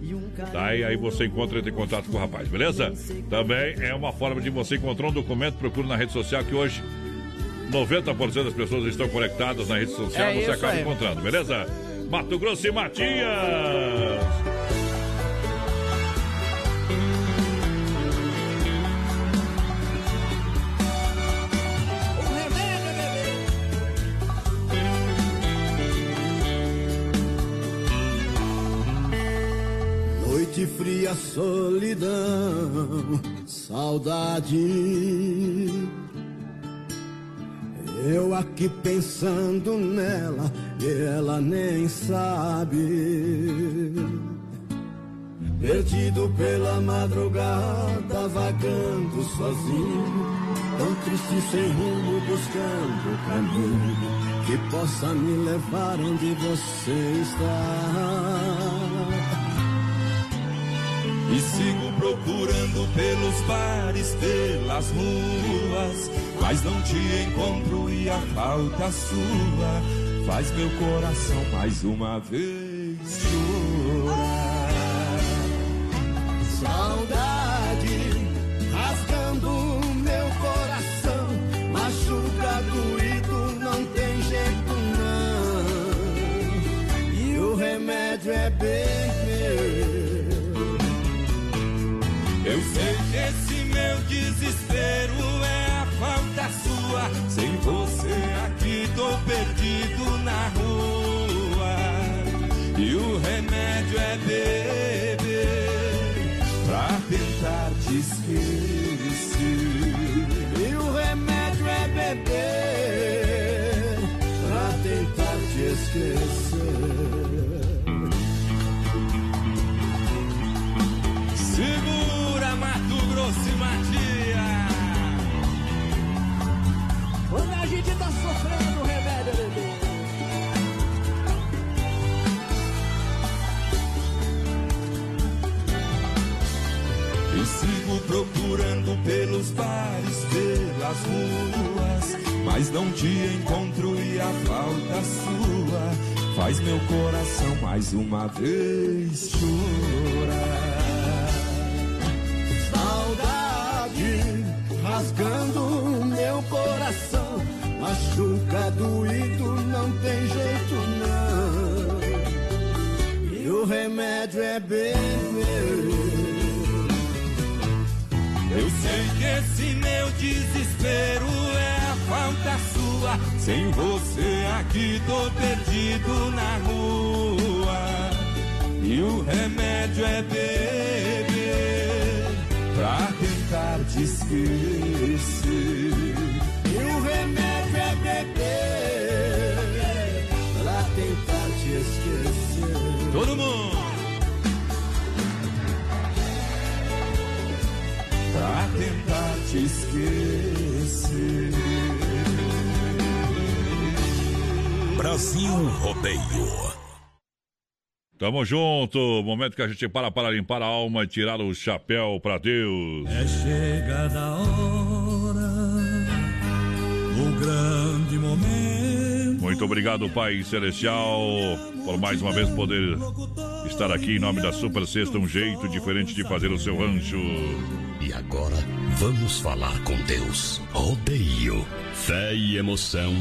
tá? E aí você encontra, entra em contato com o rapaz, beleza? Também é uma forma de você encontrar um documento, procura na rede social, que hoje 90% das pessoas estão conectadas na rede social, É você acaba aí. encontrando, beleza? Mato Grosso e Matias! Noite fria, solidão, saudade. Eu aqui pensando nela e ela nem sabe. Perdido pela madrugada, vagando sozinho, tão triste sem rumo, buscando o caminho que possa me levar onde você está. E sigo procurando pelos bares, pelas ruas, mas não te encontro e a falta sua faz meu coração mais uma vez chorar. Saudade pelos bares, pelas ruas, mas não te encontro e a falta sua faz meu coração mais uma vez chorar. Saudade rasgando meu coração, machuca doído, não tem jeito não. E o remédio é beber. Sei que esse meu desespero é a falta sua. Sem você aqui tô perdido na rua. E o remédio é beber pra tentar te esquecer. Brasil Rodeio. Tamo junto, momento que a gente para para limpar a alma e tirar o chapéu pra Deus. É chegada a hora, o grande momento. Muito obrigado, Pai Celestial, por mais uma vez poder estar aqui em nome da Super Sexta, um jeito diferente de fazer o seu rancho. E agora vamos falar com Deus. Rodeio, fé e emoção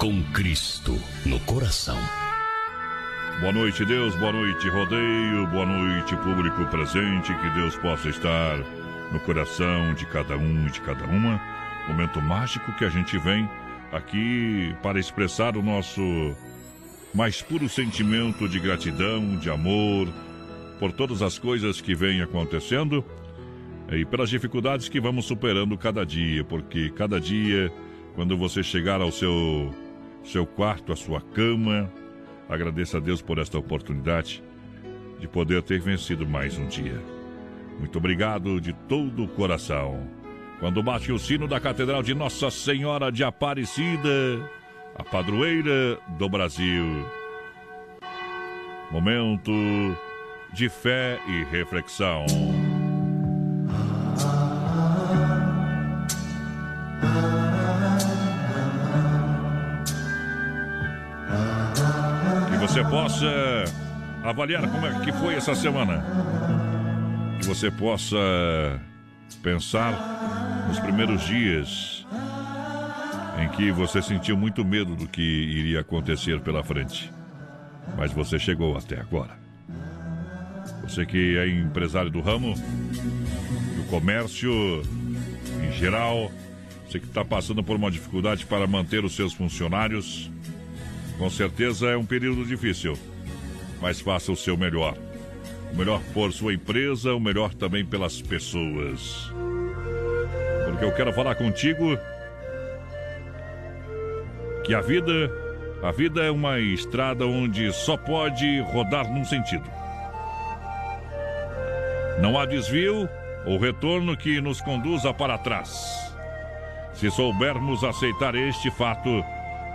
com Cristo no coração. Boa noite, Deus. Boa noite, rodeio. Boa noite, público presente. Que Deus possa estar no coração de cada um e de cada uma. Momento mágico que a gente vem aqui para expressar o nosso mais puro sentimento de gratidão, de amor, por todas as coisas que vêm acontecendo e pelas dificuldades que vamos superando cada dia, porque cada dia, quando você chegar ao seu, seu quarto, à sua cama, Agradeça a Deus por esta oportunidade de poder ter vencido mais um dia. Muito obrigado de todo o coração. Quando bate o sino da Catedral de Nossa Senhora de Aparecida, a padroeira do Brasil. Momento de fé e reflexão. Você possa avaliar como é que foi essa semana. Que você possa pensar nos primeiros dias em que você sentiu muito medo do que iria acontecer pela frente. Mas você chegou até agora. Você que é empresário do ramo, do comércio em geral, você que está passando por uma dificuldade para manter os seus funcionários, com certeza é um período difícil, mas faça o seu melhor. O melhor por sua empresa, o melhor também pelas pessoas. Porque eu quero falar contigo que a vida, a vida é uma estrada onde só pode rodar num sentido. Não há desvio ou retorno que nos conduza para trás. Se soubermos aceitar este fato,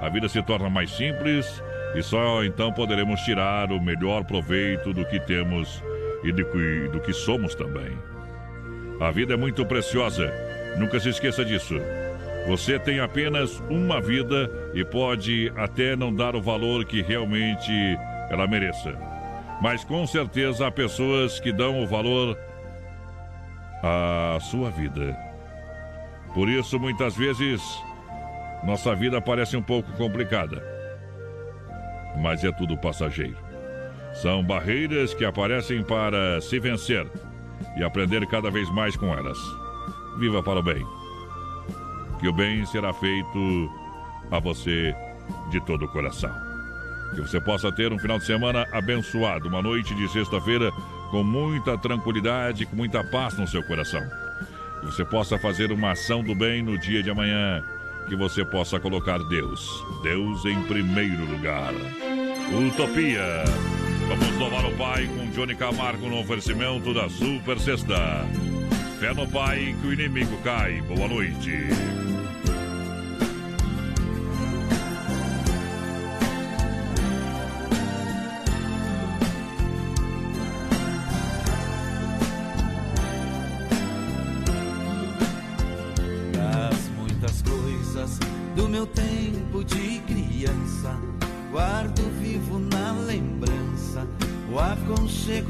a vida se torna mais simples e só então poderemos tirar o melhor proveito do que temos e do que, somos também. A vida é muito preciosa, nunca se esqueça disso. Você tem apenas uma vida e pode até não dar o valor que realmente ela mereça. Mas com certeza há pessoas que dão o valor à sua vida. Por isso, muitas vezes, nossa vida parece um pouco complicada. Mas é tudo passageiro. São barreiras que aparecem para se vencer e aprender cada vez mais com elas. Viva para o bem. Que o bem será feito a você de todo o coração. Que você possa ter um final de semana abençoado, uma noite de sexta-feira com muita tranquilidade, com muita paz no seu coração. Que você possa fazer uma ação do bem no dia de amanhã. Que você possa colocar Deus, Deus em primeiro lugar. Utopia. Vamos louvar o Pai com Johnny Camargo no oferecimento da Super Sexta. Fé no Pai que o inimigo cai. Boa noite.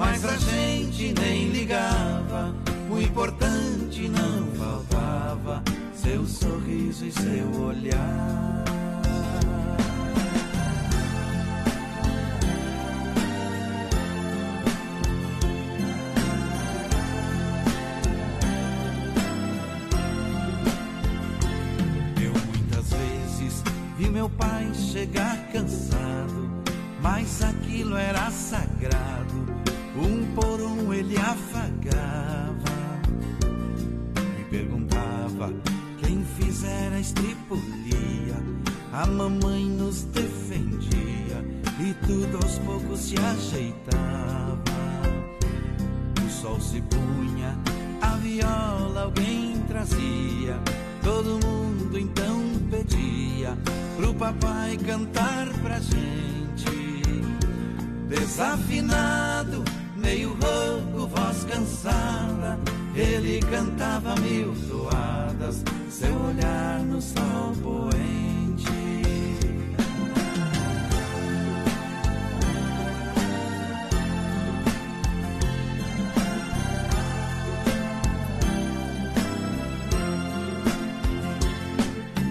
mas a gente nem ligava. O importante não faltava, seu sorriso e seu olhar. Eu muitas vezes vi meu pai chegar cansado, mas aquilo era fizera estripulia. A mamãe nos defendia e tudo aos poucos se ajeitava. O sol se punha, a viola alguém trazia. Todo mundo então pedia pro papai cantar pra gente. Desafinado, meio rouco, voz cansada, ele cantava mil toadas, seu olhar no sol poente.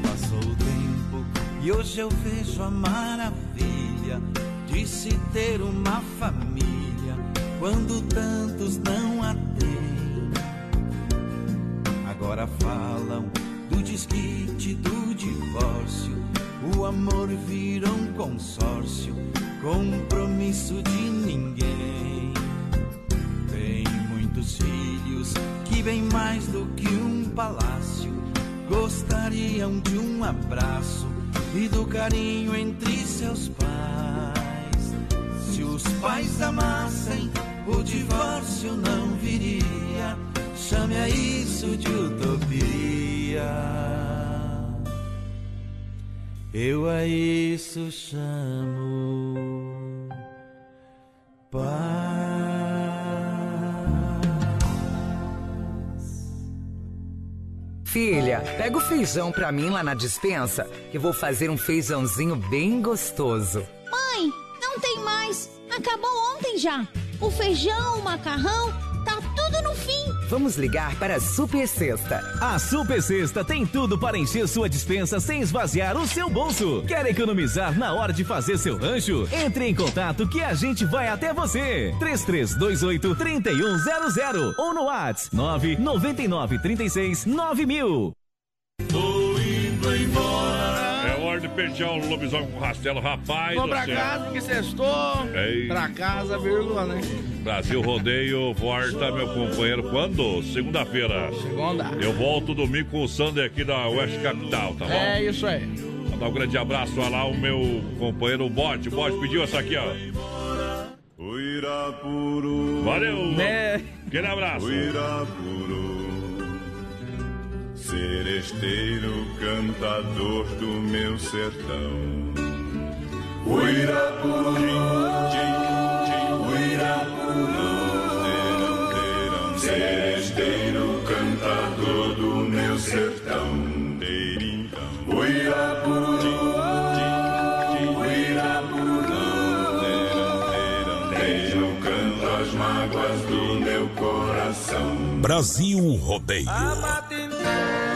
Passou o tempo e hoje eu vejo a maravilha de se ter uma família quando tantos não a têm. Agora falam desquite, do divórcio. O amor vira um consórcio, compromisso de ninguém. Tem muitos filhos que bem mais do que um palácio gostariam de um abraço e do carinho entre seus pais. Se os pais amassem, o divórcio não viria. Chame a isso de utopia. Eu a isso chamo Filha, pega o feijão pra mim lá na dispensa, que vou fazer um feijãozinho bem gostoso. Mãe, não tem mais. Acabou ontem já. O feijão, o macarrão, tá tudo no fim. Vamos ligar para a Super Sexta. A Super Sexta tem tudo para encher sua dispensa sem esvaziar o seu bolso. Quer economizar na hora de fazer seu rancho? Entre em contato que a gente vai até você. 3328 3100 ou no WhatsApp 999 36 9000. Pentear o lobisomem com rastelo, rapaz. Vou pra céu. casa porque sextou. Ei. Pra casa, vírgula, né? Brasil Rodeio volta, meu companheiro, quando? Segunda-feira. Segunda. Eu volto domingo com o Sander aqui da Oeste Capital, tá bom? É isso aí. Mandar um grande abraço lá, o meu companheiro Bote. O Bote pediu essa aqui, ó. Valeu! Né? Aquele abraço. Seresteiro cantador do meu sertão. Uirapuru, Uirapuru, Seresteiro cantador do meu sertão. Uirapuru, Uirapuru, eu canto as mágoas do meu coração. Brasil Rodeio. A